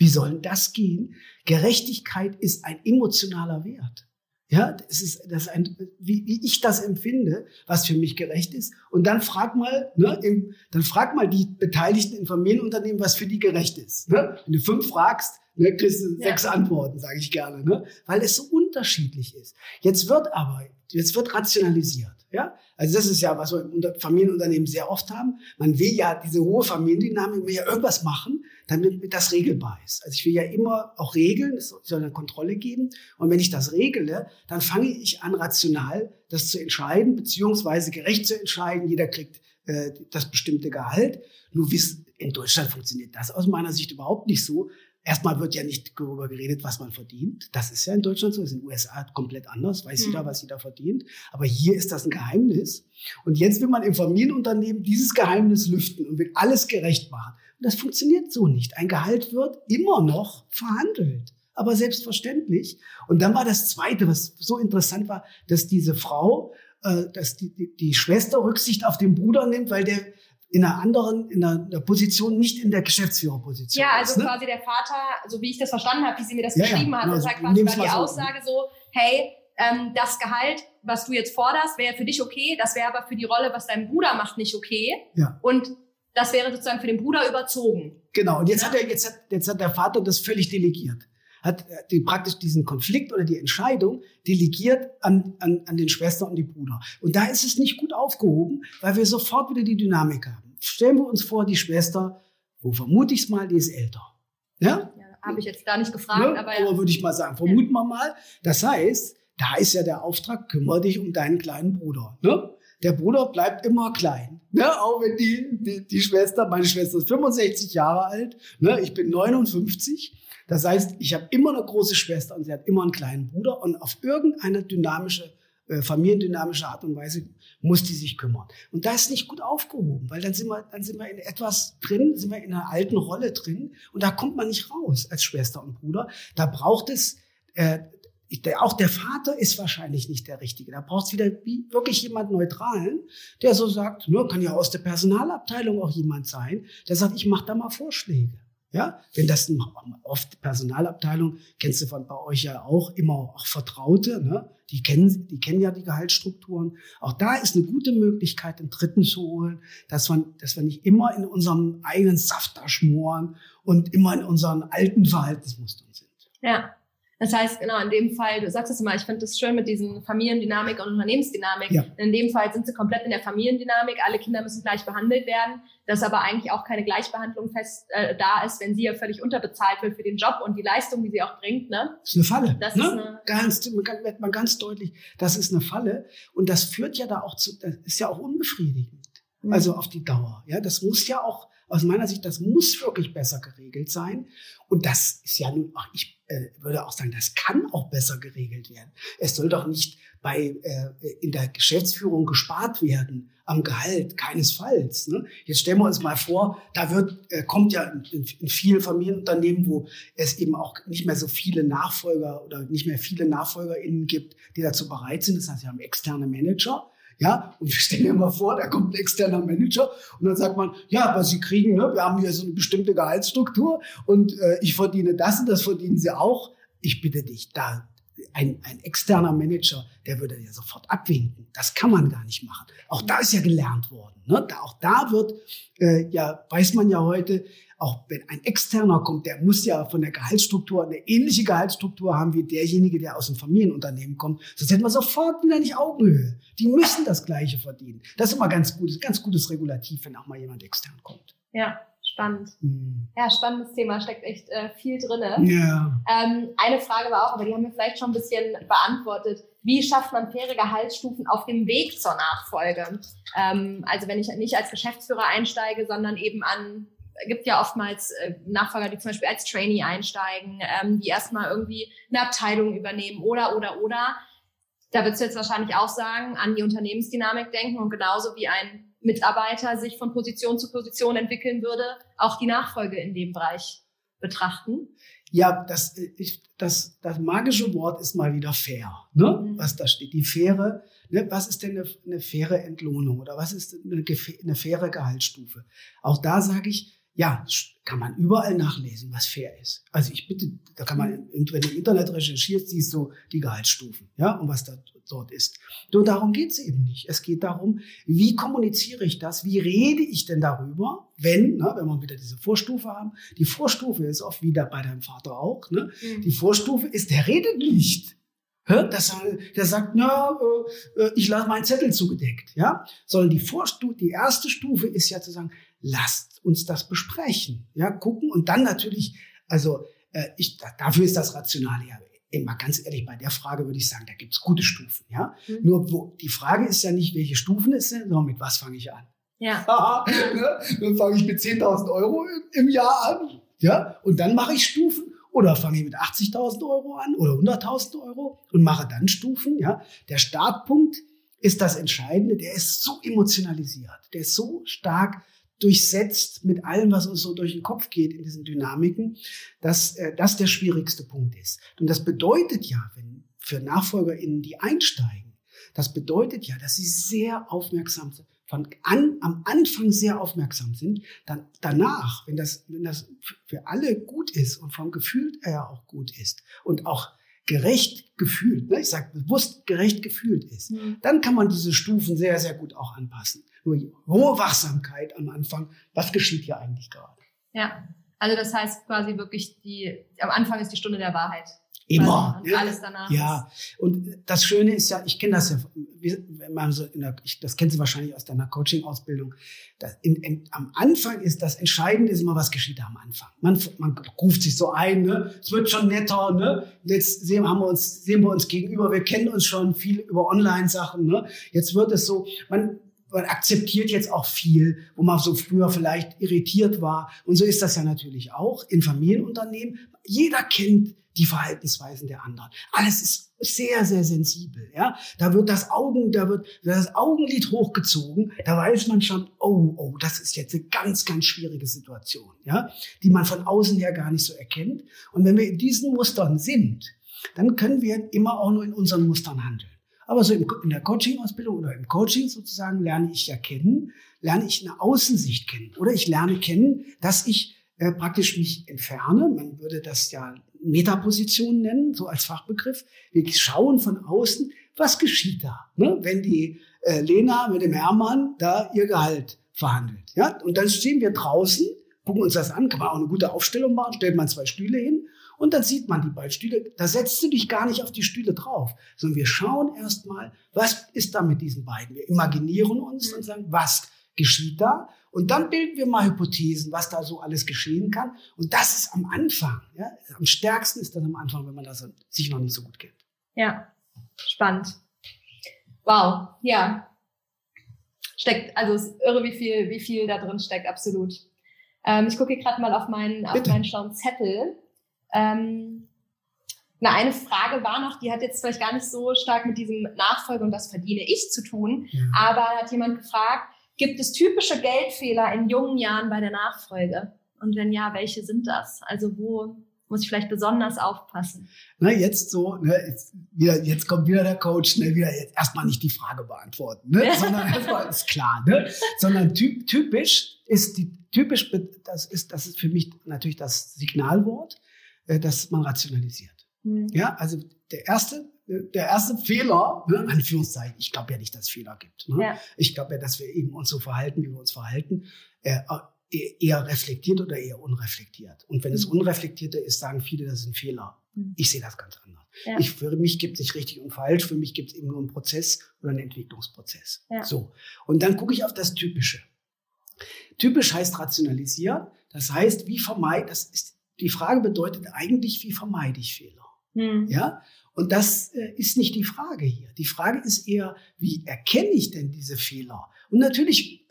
Wie soll das gehen? Gerechtigkeit ist ein emotionaler Wert. Ja, das ist, das ist ein, wie, wie ich das empfinde, was für mich gerecht ist. Und dann frag mal, ne, im, dann frag mal die Beteiligten in Familienunternehmen, was für die gerecht ist. Ne? Wenn du fünf fragst, ne, kriegst du Ja. sechs Antworten, sage ich gerne, ne? weil es so unterschiedlich ist. Jetzt wird aber, jetzt wird rationalisiert. Ja, also das ist ja, was wir im Unter- Familienunternehmen sehr oft haben. Man will ja diese hohe Familiendynamik, will ja irgendwas machen, damit das regelbar ist. Also ich will ja immer auch regeln, es soll eine Kontrolle geben. Und wenn ich das regle, dann fange ich an, rational das zu entscheiden, beziehungsweise gerecht zu entscheiden. Jeder kriegt äh, das bestimmte Gehalt. Nur wissen, in Deutschland funktioniert das aus meiner Sicht überhaupt nicht so. Erstmal wird ja nicht darüber geredet, was man verdient. Das ist ja in Deutschland so, das ist in den USA komplett anders, weiß Mhm. jeder, was jeder verdient. Aber hier ist das ein Geheimnis. Und jetzt will man im Familienunternehmen dieses Geheimnis lüften und will alles gerecht machen. Und das funktioniert so nicht. Ein Gehalt wird immer noch verhandelt. Aber selbstverständlich. Und dann war das Zweite, was so interessant war, dass diese Frau, äh, dass die, die, die Schwester Rücksicht auf den Bruder nimmt, weil der in einer anderen, in einer, einer Position, nicht in der Geschäftsführerposition Ja, also ist. Ne? quasi der Vater, so wie ich das verstanden habe, wie sie mir das Ja, ja, beschrieben hat, genau das so. sagt quasi war die. Aussage so, hey, ähm, das Gehalt, was du jetzt forderst, wäre für dich okay, das wäre aber für die Rolle, was dein Bruder macht, nicht okay. Ja. Und das wäre sozusagen für den Bruder überzogen. Genau, und jetzt, Ja. hat er, jetzt, hat, jetzt hat der Vater das völlig delegiert. Hat äh, die, praktisch diesen Konflikt oder die Entscheidung delegiert an, an, an den Schwestern und die Brüder. Und da ist es nicht gut aufgehoben, weil wir sofort wieder die Dynamik haben. Stellen wir uns vor, die Schwester, wo vermute ich es mal, die ist älter. Ja? Ja, habe ich jetzt da nicht gefragt, Ne? aber ja. aber würde ich mal sagen, vermuten wir mal. Das heißt, da ist ja der Auftrag, kümmere dich um deinen kleinen Bruder. Ne? Der Bruder bleibt immer klein. Ne? Auch wenn die, die, die Schwester, meine Schwester ist 65 Jahre alt, ne? ich bin 59. Das heißt, ich habe immer eine große Schwester und sie hat immer einen kleinen Bruder und auf irgendeine dynamische, äh, familiendynamische Art und Weise muss die sich kümmern. Und da ist nicht gut aufgehoben, weil dann sind wir, dann sind wir in etwas drin, sind wir in einer alten Rolle drin und da kommt man nicht raus als Schwester und Bruder. Da braucht es, äh, der, auch der Vater ist wahrscheinlich nicht der Richtige. Da braucht es wieder wie, wirklich jemand Neutralen, der so sagt, ne, kann ja aus der Personalabteilung auch jemand sein, der sagt, ich mache da mal Vorschläge. Ja, wenn das oft Personalabteilung, kennst du von bei euch ja auch immer auch Vertraute, ne? die kennen, die kennen ja die Gehaltsstrukturen. Auch da ist eine gute Möglichkeit, den Dritten zu holen, dass man, dass wir nicht immer in unserem eigenen Saft da schmoren und immer in unseren alten Verhaltensmustern sind. Ja. Das heißt, genau, in dem Fall, du sagst es immer, ich finde es schön mit diesen Familiendynamik und Unternehmensdynamik. Ja. In dem Fall sind sie komplett in der Familiendynamik, alle Kinder müssen gleich behandelt werden, dass aber eigentlich auch keine Gleichbehandlung fest äh, da ist, wenn sie ja völlig unterbezahlt wird für den Job und die Leistung, die sie auch bringt. Ne? Das ist eine Falle. Das ne? ist eine- ganz, man kann- man ganz deutlich, das ist eine Falle. Und das führt ja da auch zu, das ist ja auch unbefriedigend. Also auf die Dauer. Ja, das muss ja auch Aus meiner Sicht, das muss wirklich besser geregelt sein. Und das ist ja nun, ach, ich äh, würde auch sagen, das kann auch besser geregelt werden. Es soll doch nicht bei, äh, in der Geschäftsführung gespart werden am Gehalt, keinesfalls. Ne? Jetzt stellen wir uns mal vor, da wird, äh, kommt ja in, in vielen Familienunternehmen, wo es eben auch nicht mehr so viele Nachfolger oder nicht mehr viele NachfolgerInnen gibt, die dazu bereit sind. Das heißt, wir haben externe Manager. Ja, und ich stelle mir mal vor, da kommt ein externer Manager und dann sagt man, ja, was Sie kriegen, ne, wir haben hier so eine bestimmte Gehaltsstruktur und äh, ich verdiene das und das verdienen Sie auch. Ich bitte dich, da ein, ein externer Manager, der würde ja sofort abwinken. Das kann man gar nicht machen. Auch da ist ja gelernt worden. Ne? Da, auch da wird, äh, ja, weiß man ja heute, auch wenn ein externer kommt, der muss ja von der Gehaltsstruktur eine ähnliche Gehaltsstruktur haben wie derjenige, der aus dem Familienunternehmen kommt. Sonst hätten wir sofort wieder nicht Augenhöhe. Die müssen das Gleiche verdienen. Das ist immer ganz gut, ganz gutes Regulativ, wenn auch mal jemand extern kommt. Ja, spannend. Hm. Ja, spannendes Thema, steckt echt äh, viel drin. Ja. Ähm, eine Frage war auch, aber die haben wir vielleicht schon ein bisschen beantwortet. Wie schafft man faire Gehaltsstufen auf dem Weg zur Nachfolge? Ähm, also wenn ich nicht als Geschäftsführer einsteige, sondern eben an gibt ja oftmals äh, Nachfolger, die zum Beispiel als Trainee einsteigen, ähm, die erstmal irgendwie eine Abteilung übernehmen oder, oder, oder. Da würdest du jetzt wahrscheinlich auch sagen, an die Unternehmensdynamik denken und genauso wie ein Mitarbeiter sich von Position zu Position entwickeln würde, auch die Nachfolge in dem Bereich betrachten? Ja, das, ich, das, das magische Wort ist mal wieder fair, ne? Mhm. was da steht. Die faire, ne? was ist denn eine, eine faire Entlohnung oder was ist eine, eine faire Gehaltsstufe? Auch da sage ich, ja, kann man überall nachlesen, was fair ist. Also ich bitte, da kann man, wenn du im Internet recherchierst, siehst du die Gehaltsstufen, ja, und was da dort ist. Nur darum geht's eben nicht. Es geht darum, wie kommuniziere ich das? Wie rede ich denn darüber, wenn, ne, wenn wir wieder diese Vorstufe haben? Die Vorstufe ist oft wieder bei deinem Vater auch. Ne? Mhm. Die Vorstufe ist, der redet nicht. Das, der sagt, ja, äh, äh, ich lasse meinen Zettel zugedeckt, ja. Sondern die Vorstufe, die erste Stufe ist ja zu sagen, lasst uns das besprechen, ja, gucken und dann natürlich, also äh, ich, dafür ist das Rationale ja immer ganz ehrlich, bei der Frage würde ich sagen, da gibt es gute Stufen, ja. Mhm. Nur wo, die Frage ist ja nicht, welche Stufen es sind, sondern mit was fange ich an. Ja. Ne? dann fange ich mit 10.000 Euro im, im Jahr an, ja, und dann mache ich Stufen oder fange ich mit 80.000 Euro an oder 100.000 Euro und mache dann Stufen. Ja, der Startpunkt ist das Entscheidende. Der ist so emotionalisiert, der ist so stark durchsetzt mit allem, was uns so durch den Kopf geht in diesen Dynamiken, dass äh, das der schwierigste Punkt ist. Und das bedeutet ja, wenn für NachfolgerInnen, die einsteigen, das bedeutet ja, dass sie sehr aufmerksam sind, von an, am Anfang sehr aufmerksam sind, dann danach, wenn das, wenn das für alle gut ist und vom Gefühl her auch gut ist und auch gerecht gefühlt, ne, ich sage bewusst gerecht gefühlt ist, mhm. dann kann man diese Stufen sehr, sehr gut auch anpassen. Nur hohe Wachsamkeit am Anfang, was geschieht hier eigentlich gerade? Ja, also das heißt quasi wirklich, die, am Anfang ist die Stunde der Wahrheit. Immer. Und alles danach. Ja. Und das Schöne ist ja, ich kenne das ja, wenn man so in der, ich, das kennen Sie wahrscheinlich aus deiner Coaching-Ausbildung. am Anfang ist das Entscheidende ist immer, was geschieht da am Anfang. Man, man ruft sich so ein, ne? Es wird schon netter, ne? Jetzt sehen, haben wir uns, sehen wir uns gegenüber, wir kennen uns schon viel über Online-Sachen, ne? Jetzt wird es so, man, man akzeptiert jetzt auch viel, wo man so früher vielleicht irritiert war. Und so ist das ja natürlich auch in Familienunternehmen. Jeder kennt die Verhaltensweisen der anderen. Alles ist sehr, sehr sensibel. Ja, da wird das Augen, da wird das Augenlid hochgezogen. Da weiß man schon, oh, oh, das ist jetzt eine ganz, ganz schwierige Situation, ja, die man von außen her gar nicht so erkennt. Und wenn wir in diesen Mustern sind, dann können wir immer auch nur in unseren Mustern handeln. Aber so in der Coaching-Ausbildung oder im Coaching sozusagen lerne ich ja kennen, lerne ich eine Außensicht kennen. Oder ich lerne kennen, dass ich äh, praktisch mich entferne. Man würde das ja Metaposition nennen, so als Fachbegriff. Wir schauen von außen, was geschieht da, ne? wenn die äh, Lena mit dem Hermann da ihr Gehalt verhandelt. Ja? Und dann stehen wir draußen, gucken uns das an, kann man auch eine gute Aufstellung machen, stellt man zwei Stühle hin und dann sieht man die beiden Stühle. Da setzt du dich gar nicht auf die Stühle drauf, sondern wir schauen erstmal, was ist da mit diesen beiden. Wir imaginieren uns und sagen, was geschieht da? Und dann bilden wir mal Hypothesen, was da so alles geschehen kann. Und das ist am Anfang. Ja? Am stärksten ist das am Anfang, wenn man das sich noch nicht so gut kennt. Ja, spannend. Wow, ja. Steckt, also es ist irre, wie viel, wie viel da drin steckt, absolut. Ähm, ich gucke gerade mal auf meinen, auf meinen schlauen Zettel. Ähm, na, eine Frage war noch, die hat jetzt vielleicht gar nicht so stark mit diesem Nachfolge und das verdiene ich zu tun, ja. aber hat jemand gefragt, gibt es typische Geldfehler in jungen Jahren bei der Nachfolge? Und wenn ja, welche sind das? Also wo muss ich vielleicht besonders aufpassen? Na, jetzt so, ne, jetzt, wieder, jetzt kommt wieder der Coach, ne, wieder jetzt erstmal nicht die Frage beantworten, ne, sondern erstmal ist klar, ne, sondern typ, typisch ist die, typisch, das ist, das ist für mich natürlich das Signalwort, äh, dass man rationalisiert. Mhm. Ja, also der erste, der erste Fehler, ne, Anführungszeichen, ich glaube ja nicht, dass es Fehler gibt. Ne? Ja. Ich glaube ja, dass wir eben uns so verhalten, wie wir uns verhalten, äh, eher reflektiert oder eher unreflektiert. Und wenn es mhm. unreflektierte ist, sagen viele, das ist ein Fehler. Mhm. Ich sehe das ganz anders. Ja. Ich, für mich gibt es nicht richtig und falsch, für mich gibt es eben nur einen Prozess oder einen Entwicklungsprozess. Ja. So. Und dann gucke ich auf das Typische. Typisch heißt rationalisieren. Das heißt, wie vermeide, das ist, die Frage bedeutet eigentlich, wie vermeide ich Fehler? Mhm. Ja? Und das äh, ist nicht die Frage hier. Die Frage ist eher, wie erkenne ich denn diese Fehler? Und natürlich,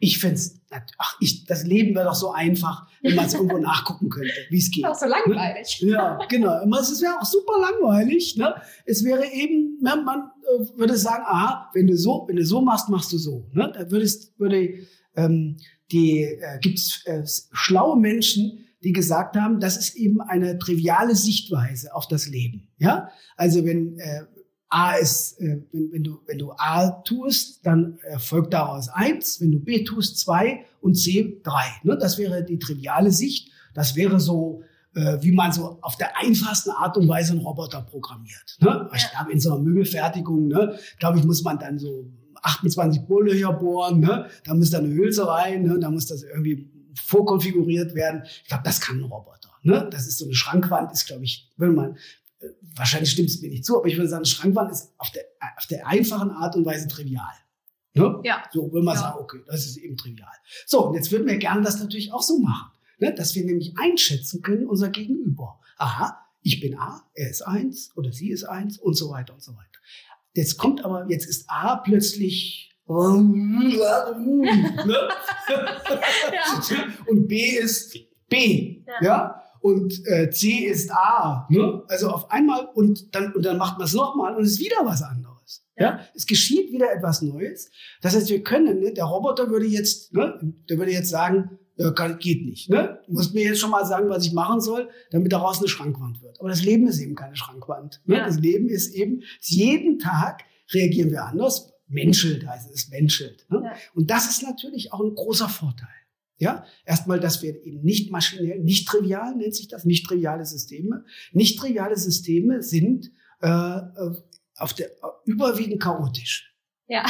ich finde es, ach, ich, das Leben wäre doch so einfach, wenn man es irgendwo nachgucken könnte, wie es geht. Auch so langweilig. Ne? Ja, genau. Es wäre auch super langweilig. Ne? Es wäre eben, man, man äh, würde sagen, aha, wenn du so, wenn du so machst, machst du so. Ne? Da würdest, würde, ähm, die, äh, gibt's äh, schlaue Menschen, die gesagt haben, das ist eben eine triviale Sichtweise auf das Leben. Ja, also wenn äh, A ist, äh, wenn, wenn, du wenn du A tust, dann folgt daraus eins, wenn du B tust zwei und C drei. Ne? Das wäre die triviale Sicht. Das wäre so äh, wie man so auf der einfachsten Art und Weise einen Roboter programmiert. Ne? Ich glaube, in so einer Möbelfertigung, ne, glaube ich, muss man dann so 28 Bohrlöcher bohren, ne? da muss da eine Hülse rein, ne? da muss das irgendwie vorkonfiguriert werden. Ich glaube, das kann ein Roboter. Ne? Das ist so eine Schrankwand, ist, glaube ich, würde man, äh, wahrscheinlich stimmt es mir nicht zu, aber ich würde sagen, eine Schrankwand ist auf der, auf der einfachen Art und Weise trivial. Ne? Ja. So würde man ja. sagen, okay, das ist eben trivial. So, und jetzt würden wir gerne das natürlich auch so machen, ne? dass wir nämlich einschätzen können, unser Gegenüber. Aha, ich bin A, er ist eins oder sie ist eins und so weiter und so weiter. Jetzt kommt aber, jetzt ist A plötzlich? Und B ist B, ja, ja? und äh, C ist A, ne? also auf einmal und dann und dann macht man es nochmal und es ist wieder was anderes. Ja. ja. es geschieht wieder etwas Neues. Das heißt, wir können, ne? der Roboter würde jetzt, ne? der würde jetzt sagen, ja, kann, geht nicht. Ne? Du musst mir jetzt schon mal sagen, was ich machen soll, damit daraus eine Schrankwand wird. Aber das Leben ist eben keine Schrankwand. Ne? Ja. Das Leben ist eben, jeden Tag reagieren wir anders menschelt, heißt es menschelt. Ne? Ja. Und das ist natürlich auch ein großer Vorteil. Ja, erstmal, dass wir eben nicht maschinell, nicht trivial nennt sich das, nicht triviale Systeme. Nicht triviale Systeme sind äh, äh auf der überwiegend chaotisch. Ja.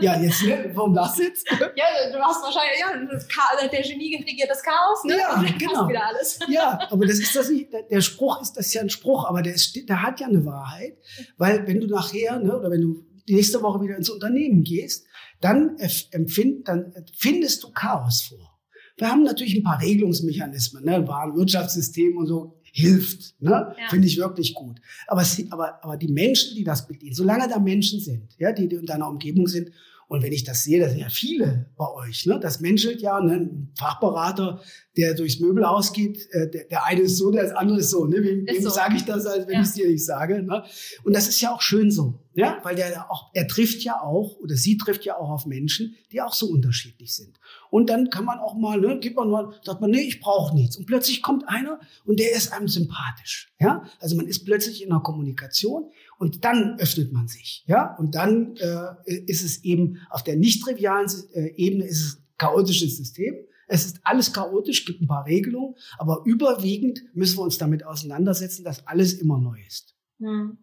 Ja, jetzt, ne? warum das jetzt? Ja, du hast wahrscheinlich, ja, der Genie regiert das Chaos, ne? Ja, genau. Wieder alles. Ja, aber das ist das nicht, der Spruch ist, das ist ja ein Spruch, aber der, ist, der hat ja eine Wahrheit, weil wenn du nachher, ne, oder wenn du nächste Woche wieder ins Unternehmen gehst, dann, empfind, dann findest du Chaos vor. Wir haben natürlich ein paar Regelungsmechanismen, ne? Warenwirtschaftssystem und so hilft, ne? Ja. finde ich wirklich gut. Aber, aber, aber die Menschen, die das bedienen, solange da Menschen sind, ja, die, die in deiner Umgebung sind und wenn ich das sehe, das sind ja viele bei euch, ne? das menschelt ja, ne? ein Fachberater, der durchs Möbelhaus geht, äh, der, der eine ist so, der andere ist so. Ne? Wem, wem so. sage ich das, als wenn ja. ich es dir nicht sage? Ne? Und das ist ja auch schön so, ja, weil der auch, er trifft ja auch oder sie trifft ja auch auf Menschen, die auch so unterschiedlich sind. Und dann kann man auch mal, ne, gibt man mal, sagt man, nee, ich brauche nichts. Und plötzlich kommt einer und der ist einem sympathisch, ja. Also man ist plötzlich in einer Kommunikation und dann öffnet man sich, ja. Und dann äh, ist es eben auf der nicht trivialen äh, Ebene ist es chaotisches System. Es ist alles chaotisch, gibt ein paar Regelungen, aber überwiegend müssen wir uns damit auseinandersetzen, dass alles immer neu ist. Hm.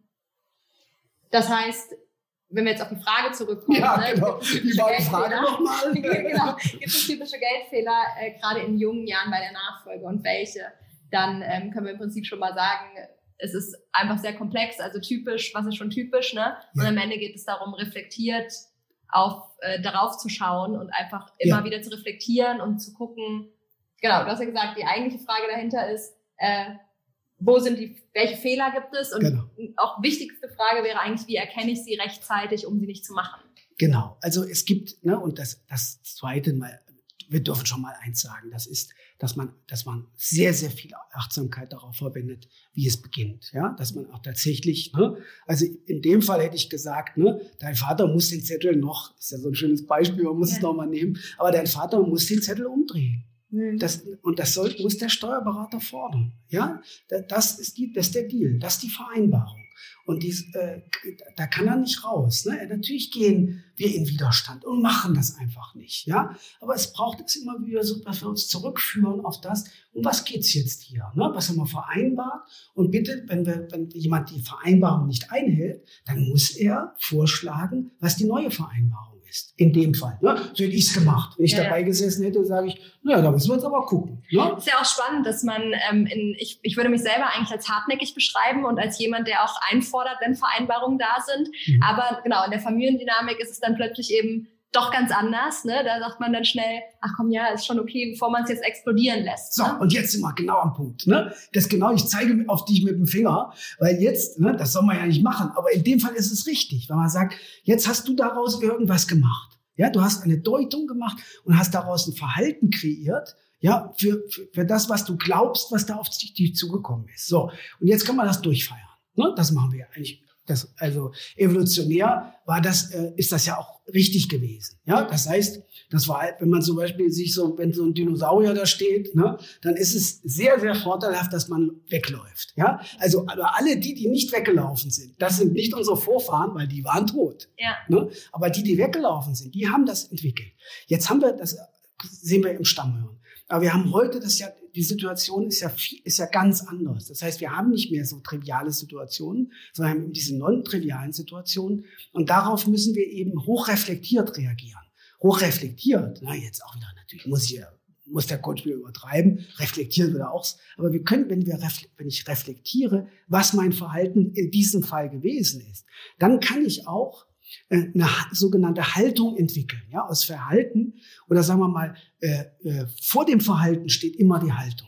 Das heißt, wenn wir jetzt auf die Frage zurückkommen, ja, ne, genau. die war die Frage nochmal. genau. Gibt es typische Geldfehler, äh, gerade in jungen Jahren bei der Nachfolge und welche? Dann ähm, können wir im Prinzip schon mal sagen, es ist einfach sehr komplex, also typisch, was ist schon typisch, ne? Und ja. am Ende geht es darum, reflektiert auf, äh, darauf zu schauen und einfach immer ja. wieder zu reflektieren und zu gucken. Genau, du hast ja gesagt, die eigentliche Frage dahinter ist, äh, wo sind die, welche Fehler gibt es? Und genau. auch wichtigste Frage wäre eigentlich, wie erkenne ich sie rechtzeitig, um sie nicht zu machen? Genau, also es gibt, ne, und das, das zweite mal, wir dürfen schon mal eins sagen, das ist, dass man, dass man sehr, sehr viel Achtsamkeit darauf verwendet, wie es beginnt. Ja, dass man auch tatsächlich, ne, also in dem Fall hätte ich gesagt, ne, dein Vater muss den Zettel noch, ist ja so ein schönes Beispiel, man muss ja. es nochmal nehmen, aber dein Vater muss den Zettel umdrehen. Mhm. Das, und das soll, muss der Steuerberater fordern. Ja, das ist, die, das ist der Deal, das ist die Vereinbarung. Und dies, äh, da kann er nicht raus. Ne? Natürlich gehen wir in Widerstand und machen das einfach nicht. Ja? Aber es braucht es immer wieder so, dass wir uns zurückführen auf das, um was geht's jetzt hier? Ne? Was haben wir vereinbart? Und bitte, wenn, wir, wenn jemand die Vereinbarung nicht einhält, dann muss er vorschlagen, was die neue Vereinbarung ist. In dem Fall. Ne? So hätte ich es gemacht. Wenn ich ja, dabei ja. gesessen hätte, sage ich, naja, da müssen wir jetzt aber gucken. Ne? Ist ja auch spannend, dass man, ähm, in, ich, ich würde mich selber eigentlich als hartnäckig beschreiben und als jemand, der auch einfordert, wenn Vereinbarungen da sind. Mhm. Aber genau, in der Familiendynamik ist es dann plötzlich eben doch ganz anders. Ne? Da sagt man dann schnell, ach komm, ja, ist schon okay, bevor man es jetzt explodieren lässt. So, ne? und jetzt sind wir genau am Punkt. Ne? Das genau, ich zeige auf dich mit dem Finger, weil jetzt, ne, das soll man ja nicht machen, aber in dem Fall ist es richtig, wenn man sagt, jetzt hast du daraus irgendwas gemacht. Ja, du hast eine Deutung gemacht und hast daraus ein Verhalten kreiert, ja, für, für, für das, was du glaubst, was da auf dich zugekommen ist. So, und jetzt kann man das durchfeiern. Ne? Das machen wir ja eigentlich das, also evolutionär war das, äh, ist das ja auch richtig gewesen. Ja, das heißt, das war, wenn man zum Beispiel sich so, wenn so ein Dinosaurier da steht, ne, dann ist es sehr, sehr vorteilhaft, dass man wegläuft. Ja, also aber alle die, die nicht weggelaufen sind, das sind nicht unsere Vorfahren, weil die waren tot. Ja. Ne? Aber die, die weggelaufen sind, die haben das entwickelt. Jetzt haben wir das sehen wir im Stammhören. Aber wir haben heute das ja, die Situation ist ja, viel, ist ja ganz anders. Das heißt, wir haben nicht mehr so triviale Situationen, sondern haben diese non-trivialen Situationen. Und darauf müssen wir eben hochreflektiert reagieren. Hochreflektiert, na, jetzt auch wieder natürlich, muss ich muss der Coach wieder übertreiben, reflektieren wir da auch. Aber wir können, wenn wir, wenn ich reflektiere, was mein Verhalten in diesem Fall gewesen ist, dann kann ich auch eine sogenannte Haltung entwickeln. Ja, aus Verhalten oder sagen wir mal, äh, äh, vor dem Verhalten steht immer die Haltung.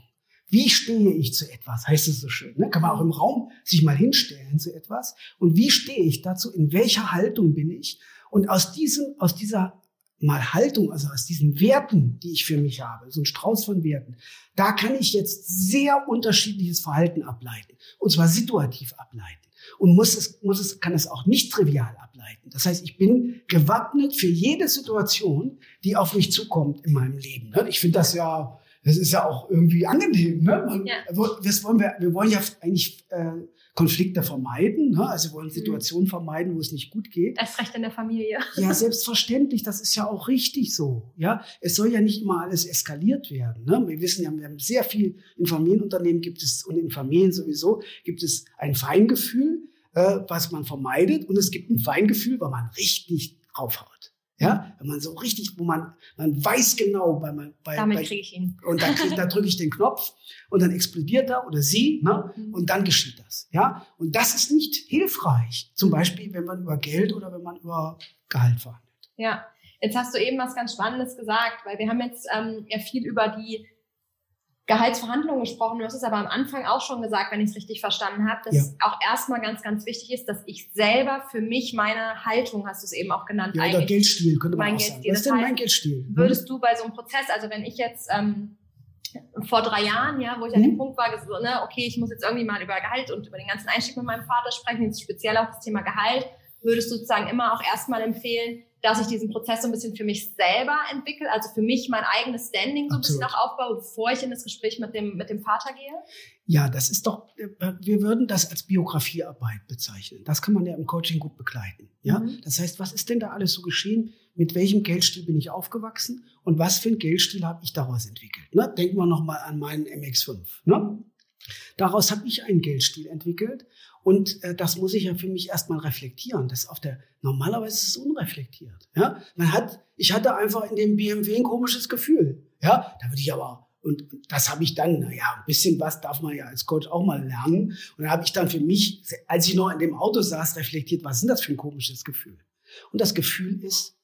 Wie stehe ich zu etwas, heißt es so schön. Ne? Kann man auch im Raum sich mal hinstellen zu etwas. Und wie stehe ich dazu? In welcher Haltung bin ich? Und aus diesem, aus dieser mal Haltung, also aus diesen Werten, die ich für mich habe, so ein Strauß von Werten, da kann ich jetzt sehr unterschiedliches Verhalten ableiten. Und zwar situativ ableiten und muss es, muss es, kann es auch nicht trivial ableiten. Das heißt, ich bin gewappnet für jede Situation, die auf mich zukommt in meinem Leben. Ne? Ich finde das ja, das ist ja auch irgendwie angenehm. Ne? Man, ja. Das wollen wir, wir wollen ja eigentlich äh, Konflikte vermeiden. Ne? Also wir wollen mhm. Situationen vermeiden, wo es nicht gut geht. Erst recht in der Familie. Ja, selbstverständlich. Das ist ja auch richtig so. Ja, es soll ja nicht immer alles eskaliert werden. Ne? Wir wissen ja, wir haben sehr viel in Familienunternehmen gibt es und in Familien sowieso gibt es ein Feingefühl, äh, was man vermeidet, und es gibt ein Feingefühl, weil man richtig draufhaut. Ja, wenn man so richtig, wo man, man weiß genau, bei, bei, damit kriege ich ihn. Und dann krieg, drücke ich den Knopf und dann explodiert er oder sie, ne? Mhm. Und dann geschieht das. Ja, und das ist nicht hilfreich. Zum Beispiel, wenn man über Geld oder wenn man über Gehalt verhandelt. Ja, jetzt hast du eben was ganz Spannendes gesagt, weil wir haben jetzt ähm, ja viel über die Gehaltsverhandlungen gesprochen. Du hast es aber am Anfang auch schon gesagt, wenn ich es richtig verstanden habe, dass ja. auch erstmal ganz, ganz wichtig ist, dass ich selber für mich meine Haltung, hast du es eben auch genannt, ja, oder Geldstil, könnte man auch sagen. Was ist denn mein Geldstil? Würdest du bei so einem Prozess, also wenn ich jetzt ähm, vor drei Jahren, ja, wo ich an dem mhm. Punkt war, so, ne, okay, ich muss jetzt irgendwie mal über Gehalt und über den ganzen Einstieg mit meinem Vater sprechen, jetzt speziell auch das Thema Gehalt, würdest du sozusagen immer auch erstmal empfehlen, dass ich diesen Prozess so ein bisschen für mich selber entwickle, also für mich mein eigenes Standing so ein bisschen auch aufbaue, bevor ich in das Gespräch mit dem, mit dem Vater gehe? Ja, das ist doch, wir würden das als Biografiearbeit bezeichnen. Das kann man ja im Coaching gut begleiten. Ja, mhm. das heißt, was ist denn da alles so geschehen? Mit welchem Geldstil bin ich aufgewachsen? Und was für einen Geldstil habe ich daraus entwickelt? Ne? Denken wir nochmal an meinen MX5. Ne? Daraus habe ich einen Geldstil entwickelt und äh, das muss ich ja für mich erstmal reflektieren. Das auf der normalerweise ist es unreflektiert. Ja, man hat, ich hatte einfach in dem BMW ein komisches Gefühl. Ja, da würde ich aber und das habe ich dann, naja, ein bisschen was darf man ja als Coach auch mal lernen. Und da habe ich dann für mich, als ich noch in dem Auto saß, reflektiert, was ist denn das für ein komisches Gefühl? Und das Gefühl ist,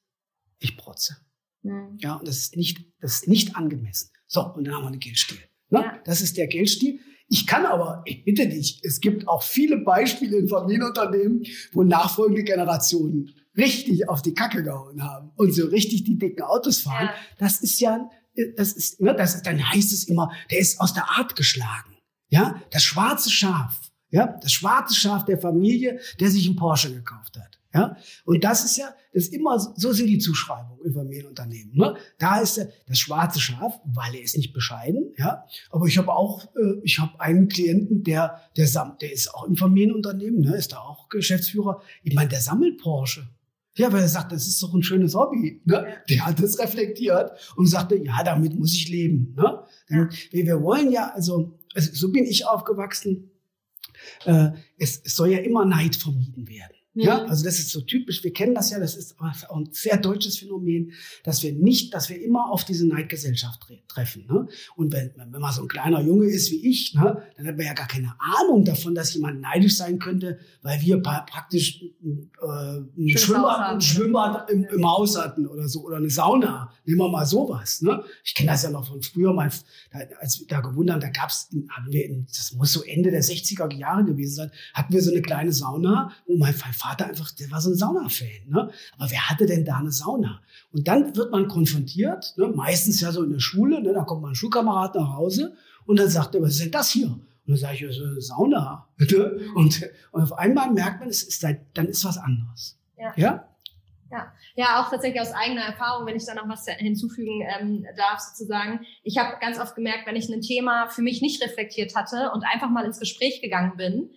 ich protze. Mhm. Ja, und das ist nicht, das ist nicht angemessen. So, und dann haben wir einen Geldstil. Ne? Ja. Das ist der Geldstil. Ich kann aber, ich bitte dich, es gibt auch viele Beispiele in Familienunternehmen, wo nachfolgende Generationen richtig auf die Kacke gehauen haben und so richtig die dicken Autos fahren. Ja. Das ist ja, das ist, ne, das ist, dann heißt es immer, der ist aus der Art geschlagen. Ja, das schwarze Schaf. Ja, das schwarze Schaf der Familie, der sich einen Porsche gekauft hat. Ja, und das ist ja, das ist immer, so sind die Zuschreibungen im Familienunternehmen. Ne? Da ist der, das schwarze Schaf, weil er ist nicht bescheiden. Ja, aber ich habe auch, äh, ich habe einen Klienten, der, der, der ist auch im Familienunternehmen, ne? ist da auch Geschäftsführer. Ich meine, der sammelt Porsche. Ja, weil er sagt, das ist doch ein schönes Hobby. Ne? Der hat das reflektiert und sagte, ja, damit muss ich leben. Ne? Denn wir, wir wollen ja, also, also so bin ich aufgewachsen, äh, es, es soll ja immer Neid vermieden werden. Ja, also das ist so typisch. Wir kennen das ja. Das ist auch ein sehr deutsches Phänomen, dass wir nicht, dass wir immer auf diese Neidgesellschaft tre treffen. Ne? Und wenn, wenn man so ein kleiner Junge ist wie ich, ne, dann hat man ja gar keine Ahnung davon, dass jemand neidisch sein könnte, weil wir praktisch äh, ein, Schwimmbad, Schwimmbad im, im, Haus hatten oder so oder eine Sauna. Nehmen wir mal sowas. Ne? Ich kenne das ja noch von früher. Mal, als wir da gewohnt haben, da gab's, hatten wir, das muss so Ende der 60er Jahre gewesen sein, hatten wir so eine kleine Sauna, wo mein Vater einfach, der war so ein Sauna-Fan. Ne? Aber wer hatte denn da eine Sauna? Und dann wird man konfrontiert, ne? meistens ja so in der Schule, ne? da kommt mein Schulkamerad nach Hause und dann sagt er, was ist denn das hier? Und dann sage ich, das ist eine Sauna. Bitte? Und, und auf einmal merkt man, es ist, dann ist was anderes. Ja. ja? Ja. ja, auch tatsächlich aus eigener Erfahrung, wenn ich da noch was hinzufügen ähm, darf, sozusagen. Ich habe ganz oft gemerkt, wenn ich ein Thema für mich nicht reflektiert hatte und einfach mal ins Gespräch gegangen bin,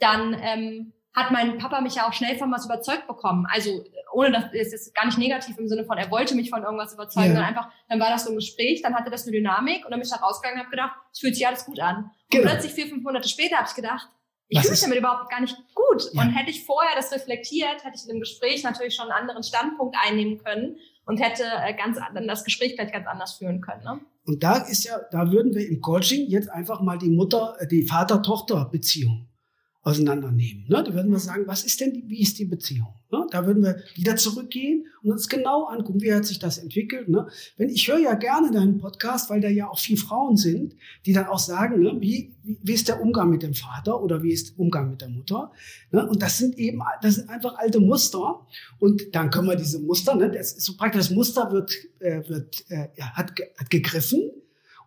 dann ähm, hat mein Papa mich ja auch schnell von was überzeugt bekommen. Also ohne dass es ist gar nicht negativ im Sinne von, er wollte mich von irgendwas überzeugen, ja. sondern einfach, dann war das so ein Gespräch, dann hatte das eine Dynamik und dann bin ich da rausgegangen und habe gedacht, es fühlt sich alles gut an. Genau. Und plötzlich vier, fünf Monate später habe ich gedacht, ich fühle mich damit überhaupt gar nicht gut. Ja. Und hätte ich vorher das reflektiert, hätte ich in dem Gespräch natürlich schon einen anderen Standpunkt einnehmen können und hätte äh, ganz dann das Gespräch vielleicht ganz anders führen können. Ne? Und da ist ja, da würden wir im Coaching jetzt einfach mal die Mutter, äh, die Vater-Tochter-Beziehung auseinandernehmen. Ne? Da würden wir sagen, was ist denn, die, wie ist die Beziehung? Ne? Da würden wir wieder zurückgehen und uns genau angucken, wie hat sich das entwickelt. Ne? Wenn ich höre ja gerne deinen Podcast, weil da ja auch viele Frauen sind, die dann auch sagen, ne, wie, wie, wie ist der Umgang mit dem Vater oder wie ist der Umgang mit der Mutter? Ne? Und das sind eben, das sind einfach alte Muster. Und dann können wir diese Muster, ne, das ist so praktisch, das Muster wird, äh, wird äh, ja, hat, hat gegriffen.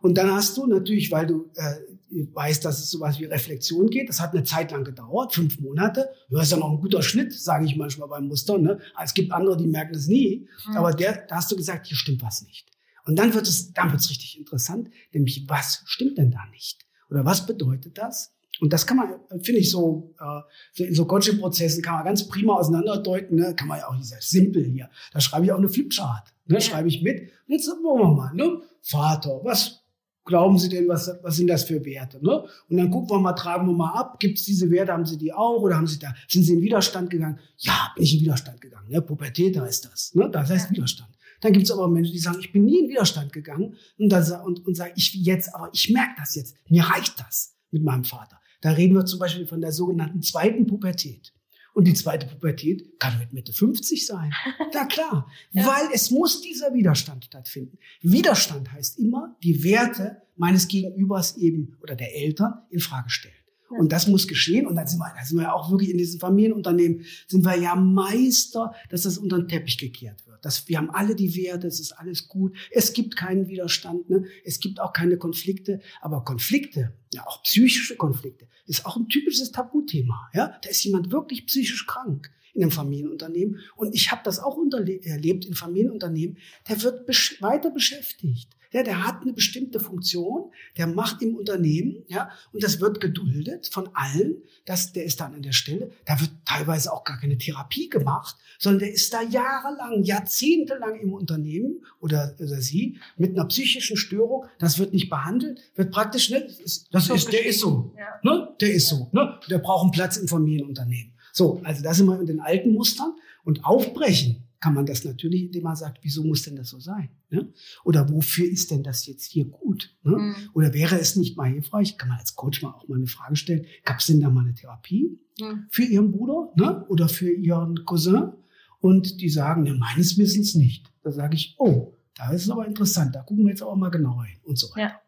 Und dann hast du natürlich, weil du äh, weiß, dass es sowas wie Reflexion geht. Das hat eine Zeit lang gedauert, fünf Monate. Das ist ja noch ein guter Schnitt, sage ich manchmal beim Muster. Ne? Es gibt andere, die merken es nie. Mhm. Aber der, da hast du gesagt, hier stimmt was nicht. Und dann wird es, dann wird es richtig interessant, nämlich was stimmt denn da nicht? Oder was bedeutet das? Und das kann man, finde ich, so, äh, so in so Coaching-Prozessen kann man ganz prima auseinanderdeuten. Ne? Kann man ja auch sehr simpel hier. Da schreibe ich auch eine Flipchart. Ne? Ja. Schreibe ich mit. Und jetzt wollen wir mal. Ne? Vater, was glauben Sie denn, was, was sind das für Werte? Ne? Und dann gucken wir mal, tragen wir mal ab, gibt es diese Werte, haben Sie die auch oder haben Sie da, sind Sie in Widerstand gegangen? Ja, bin ich in Widerstand gegangen. Ne? Pubertät, da ist das. Ne? Das heißt Widerstand. Dann gibt es aber Menschen, die sagen, ich bin nie in Widerstand gegangen und, dann, und, und sagen, ich jetzt, aber ich merke das jetzt. Mir reicht das mit meinem Vater. Da reden wir zum Beispiel von der sogenannten zweiten Pubertät. Und die zweite Pubertät kann mit Mitte 50 sein. Ja klar, ja. weil es muss dieser Widerstand stattfinden. Widerstand heißt immer, die Werte meines Gegenübers eben oder der Eltern in Frage stellen. Und das muss geschehen. Und dann sind wir, da sind wir ja auch wirklich in diesen Familienunternehmen, sind wir ja Meister, dass das unter den Teppich gekehrt wird. Dass wir haben alle die Werte, es ist alles gut. Es gibt keinen Widerstand, ne? es gibt auch keine Konflikte. Aber Konflikte, ja auch psychische Konflikte, ist auch ein typisches Tabuthema. Ja? Da ist jemand wirklich psychisch krank in einem Familienunternehmen. Und ich habe das auch erlebt in Familienunternehmen. Der wird besch weiter beschäftigt. Ja, der hat eine bestimmte Funktion, der macht im Unternehmen, ja, und das wird geduldet von allen, dass der ist dann an der Stelle. Da wird teilweise auch gar keine Therapie gemacht, sondern der ist da jahrelang, jahrzehntelang im Unternehmen oder, oder sie mit einer psychischen Störung. Das wird nicht behandelt, wird praktisch nicht. Das ist, der ist so, ja. ne? Der ist so, ne? Der braucht einen Platz im Familienunternehmen. So, also das sind wir in den alten Mustern und aufbrechen kann man das natürlich, indem man sagt, wieso muss denn das so sein? Ne? Oder wofür ist denn das jetzt hier gut? Ne? Mhm. Oder wäre es nicht mal hilfreich, kann man als Coach mal auch mal eine Frage stellen, gab es denn da mal eine Therapie mhm. für Ihren Bruder ne? oder für Ihren Cousin? Und die sagen, ja, meines Wissens nicht. Da sage ich, oh, da ist es aber interessant, da gucken wir jetzt auch mal genauer hin und so weiter. Ja.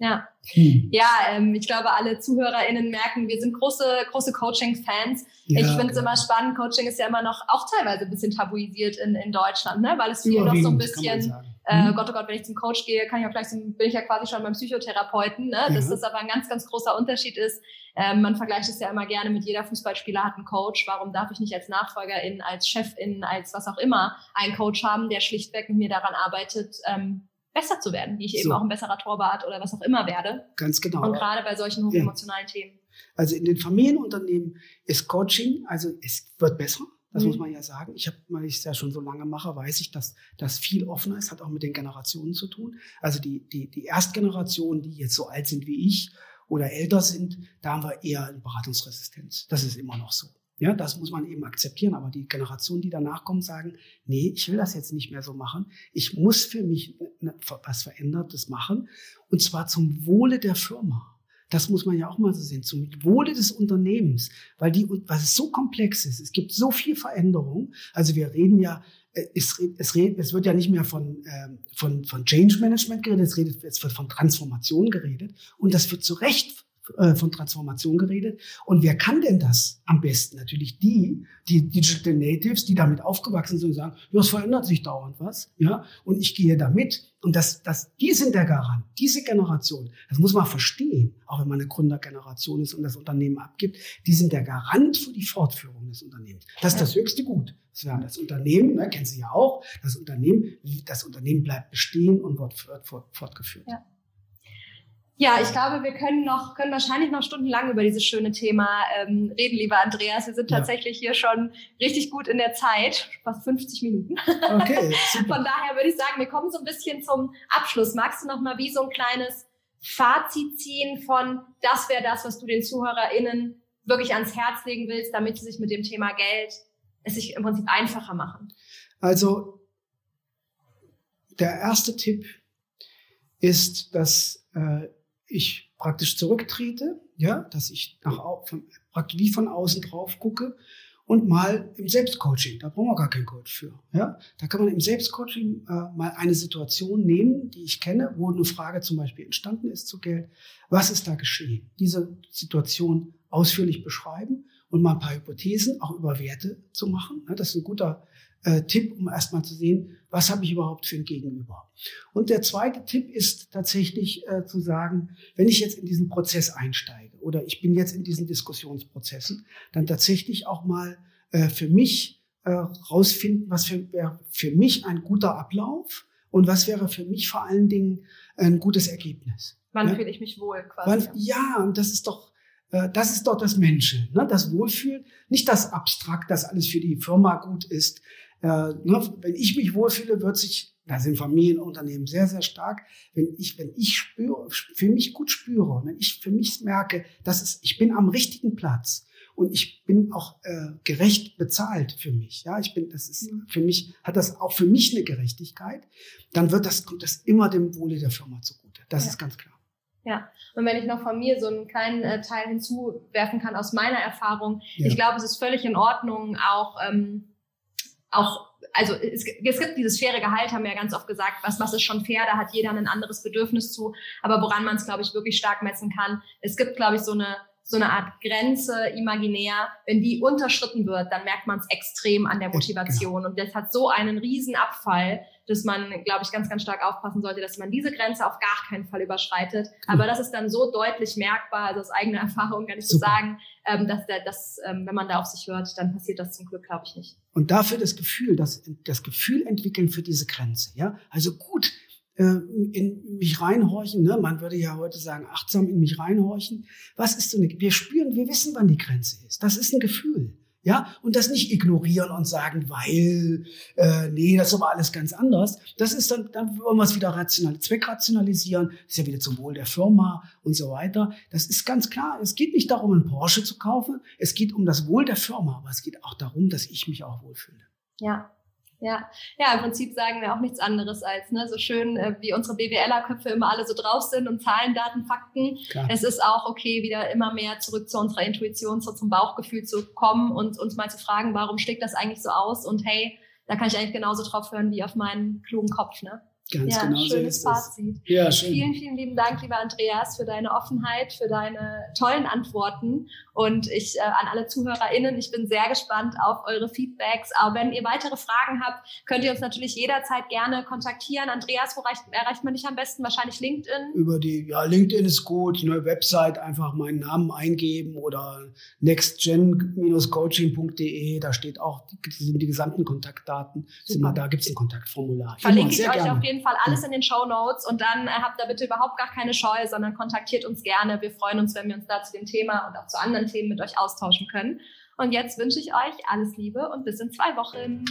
Ja, hm. ja ähm, ich glaube, alle ZuhörerInnen merken, wir sind große, große Coaching-Fans. Ja, ich finde es genau. immer spannend. Coaching ist ja immer noch auch teilweise ein bisschen tabuisiert in, in Deutschland, ne? weil es viel noch so ein bisschen Äh, mhm. Gott, oh Gott, wenn ich zum Coach gehe, kann ich auch gleich zum, bin ich ja quasi schon beim Psychotherapeuten, ne? dass ja. das aber ein ganz, ganz großer Unterschied ist. Ähm, man vergleicht es ja immer gerne mit jeder Fußballspieler hat einen Coach. Warum darf ich nicht als Nachfolgerin, als Chefin, als was auch immer einen Coach haben, der schlichtweg mit mir daran arbeitet, ähm, besser zu werden, wie ich so. eben auch ein besserer Torwart oder was auch immer werde. Ganz genau. Und gerade bei solchen hochemotionalen ja. Themen. Also in den Familienunternehmen ist Coaching, also es wird besser. Das mhm. muss man ja sagen. Ich habe, weil ich es ja schon so lange mache, weiß ich, dass das viel offener ist, hat auch mit den Generationen zu tun. Also die, die, die Erstgeneration, die jetzt so alt sind wie ich oder älter sind, da haben wir eher eine Beratungsresistenz. Das ist immer noch so. Ja, das muss man eben akzeptieren. Aber die Generationen, die danach kommen, sagen, nee, ich will das jetzt nicht mehr so machen. Ich muss für mich was Verändertes machen. Und zwar zum Wohle der Firma. Das muss man ja auch mal so sehen, zum Wohle des Unternehmens, weil die, es so komplex ist. Es gibt so viel Veränderung. Also wir reden ja, äh, es, es, es wird ja nicht mehr von, ähm, von, von Change Management geredet, es, redet, es wird von Transformation geredet. Und das wird zu Recht äh, von Transformation geredet. Und wer kann denn das am besten? Natürlich die, die Digital Natives, die damit aufgewachsen sind und sagen, ja, es verändert sich dauernd was, ja, und ich gehe damit. Und das, das, die sind der Garant, diese Generation, das muss man verstehen, auch wenn man eine Gründergeneration ist und das Unternehmen abgibt, die sind der Garant für die Fortführung des Unternehmens. Das ist das höchste Gut. Das wäre das Unternehmen, ne, kennen Sie ja auch, das Unternehmen, das Unternehmen bleibt bestehen und wird, fortgeführt. Ja. Ja, ich glaube, wir können noch, können wahrscheinlich noch stundenlang über dieses schöne Thema ähm, reden, lieber Andreas. Wir sind tatsächlich ja. hier schon richtig gut in der Zeit, fast 50 Minuten. Okay, super. Von daher würde ich sagen, wir kommen so ein bisschen zum Abschluss. Magst du noch mal wie so ein kleines Fazit ziehen von, das wäre das, was du den ZuhörerInnen wirklich ans Herz legen willst, damit sie sich mit dem Thema Geld es sich im Prinzip einfacher machen? Also, der erste Tipp ist, dass äh, ich praktisch zurücktrete, ja, dass ich nach, von, praktisch wie von außen drauf gucke und mal im Selbstcoaching, da brauchen wir gar keinen Coach für, ja, da kann man im Selbstcoaching äh, mal eine Situation nehmen, die ich kenne, wo eine Frage zum Beispiel entstanden ist zu Geld, was ist da geschehen? Diese Situation ausführlich beschreiben und mal ein paar Hypothesen auch über Werte zu machen. Ja, das ist ein guter äh, Tipp, um erstmal zu sehen, was habe ich überhaupt für ein Gegenüber. Und der zweite Tipp ist tatsächlich äh, zu sagen, wenn ich jetzt in diesen Prozess einsteige oder ich bin jetzt in diesen Diskussionsprozessen, dann tatsächlich auch mal äh, für mich äh, rausfinden, was für, wäre für mich ein guter Ablauf und was wäre für mich vor allen Dingen ein gutes Ergebnis. Wann ja? fühle ich mich wohl quasi? Wann, ja, und das ist doch äh, das ist doch das Menschen, ne? das Wohlfühlen, nicht das Abstrakt, dass alles für die Firma gut ist, wenn ich mich wohlfühle, wird sich, da sind Familienunternehmen sehr, sehr stark, wenn ich, wenn ich spüre, für mich gut spüre, wenn ich für mich merke, dass es, ich bin am richtigen Platz und ich bin auch äh, gerecht bezahlt für mich. Ja, ich bin, das ist mhm. für mich, hat das auch für mich eine Gerechtigkeit, dann wird das, kommt das immer dem Wohle der Firma zugute. Das ja. ist ganz klar. Ja, und wenn ich noch von mir so einen kleinen äh, Teil hinzuwerfen kann aus meiner Erfahrung, ja. ich glaube, es ist völlig in Ordnung, auch ähm, auch, also es, es gibt dieses faire Gehalt, haben wir ja ganz oft gesagt, was, was ist schon fair, da hat jeder ein anderes Bedürfnis zu, aber woran man es, glaube ich, wirklich stark messen kann, es gibt, glaube ich, so eine so eine Art Grenze imaginär. Wenn die unterschritten wird, dann merkt man es extrem an der Motivation. Und das hat so einen riesen Abfall, dass man, glaube ich, ganz, ganz stark aufpassen sollte, dass man diese Grenze auf gar keinen Fall überschreitet. Aber das ist dann so deutlich merkbar, also aus eigener Erfahrung kann ich so sagen, ähm, dass, der, dass ähm, wenn man da auf sich hört, dann passiert das zum Glück, glaube ich, nicht. Und dafür das Gefühl, das, das Gefühl entwickeln für diese Grenze. Ja, also gut, äh, in mich reinhorchen. Ne? Man würde ja heute sagen, achtsam in mich reinhorchen. Was ist so eine, wir spüren, wir wissen, wann die Grenze ist. Das ist ein Gefühl. Ja, und das nicht ignorieren und sagen, weil, äh, nee, das ist aber alles ganz anders. Das ist dann, dann wollen wir es wieder rational, zweckrationalisieren, ist ja wieder zum Wohl der Firma und so weiter. Das ist ganz klar. Es geht nicht darum, einen Porsche zu kaufen. Es geht um das Wohl der Firma, aber es geht auch darum, dass ich mich auch wohlfühle. Ja, ja, ja, im Prinzip sagen wir auch nichts anderes als, ne, so schön äh, wie unsere BWLer-Köpfe immer alle so drauf sind und Zahlen, Daten, Fakten. Klar. Es ist auch okay, wieder immer mehr zurück zu unserer Intuition, zu, zum Bauchgefühl zu kommen und uns mal zu fragen, warum schlägt das eigentlich so aus? Und hey, da kann ich eigentlich genauso drauf hören wie auf meinen klugen Kopf, ne? Ganz ja, genau schönes so Fazit. Ja, schön. Vielen, vielen lieben Dank, lieber Andreas, für deine Offenheit, für deine tollen Antworten. Und ich äh, an alle ZuhörerInnen, ich bin sehr gespannt auf eure Feedbacks. Aber wenn ihr weitere Fragen habt, könnt ihr uns natürlich jederzeit gerne kontaktieren. Andreas, wo reicht, erreicht man dich am besten? Wahrscheinlich LinkedIn? Über die, ja, LinkedIn ist gut. Eine Website einfach meinen Namen eingeben oder nextgen-coaching.de. Da steht auch, sind die gesamten Kontaktdaten. Sind mal, da gibt es ein Kontaktformular. Verlinke ich euch gerne. auf jeden Fall alles in den Show Notes und dann äh, habt da bitte überhaupt gar keine Scheu, sondern kontaktiert uns gerne. Wir freuen uns, wenn wir uns da zu dem Thema und auch zu anderen Themen mit euch austauschen können. Und jetzt wünsche ich euch alles Liebe und bis in zwei Wochen.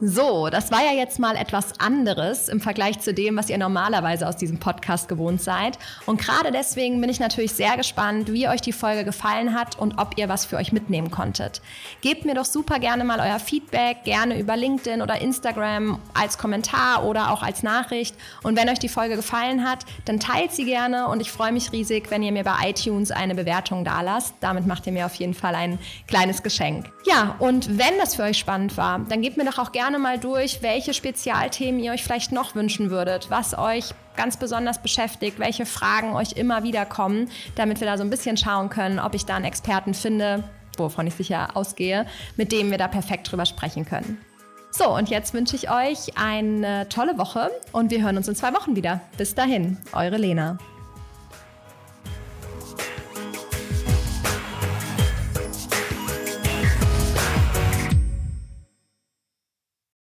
So, das war ja jetzt mal etwas anderes im Vergleich zu dem, was ihr normalerweise aus diesem Podcast gewohnt seid. Und gerade deswegen bin ich natürlich sehr gespannt, wie euch die Folge gefallen hat und ob ihr was für euch mitnehmen konntet. Gebt mir doch super gerne mal euer Feedback, gerne über LinkedIn oder Instagram als Kommentar oder auch als Nachricht. Und wenn euch die Folge gefallen hat, dann teilt sie gerne und ich freue mich riesig, wenn ihr mir bei iTunes eine Bewertung dalasst. Damit macht ihr mir auf jeden Fall ein kleines Geschenk. Ja, und wenn das für euch spannend war, dann gebt mir doch auch gerne gerne mal durch, welche Spezialthemen ihr euch vielleicht noch wünschen würdet, was euch ganz besonders beschäftigt, welche Fragen euch immer wieder kommen, damit wir da so ein bisschen schauen können, ob ich da einen Experten finde, wovon ich sicher ausgehe, mit dem wir da perfekt drüber sprechen können. So, und jetzt wünsche ich euch eine tolle Woche und wir hören uns in zwei Wochen wieder. Bis dahin, eure Lena.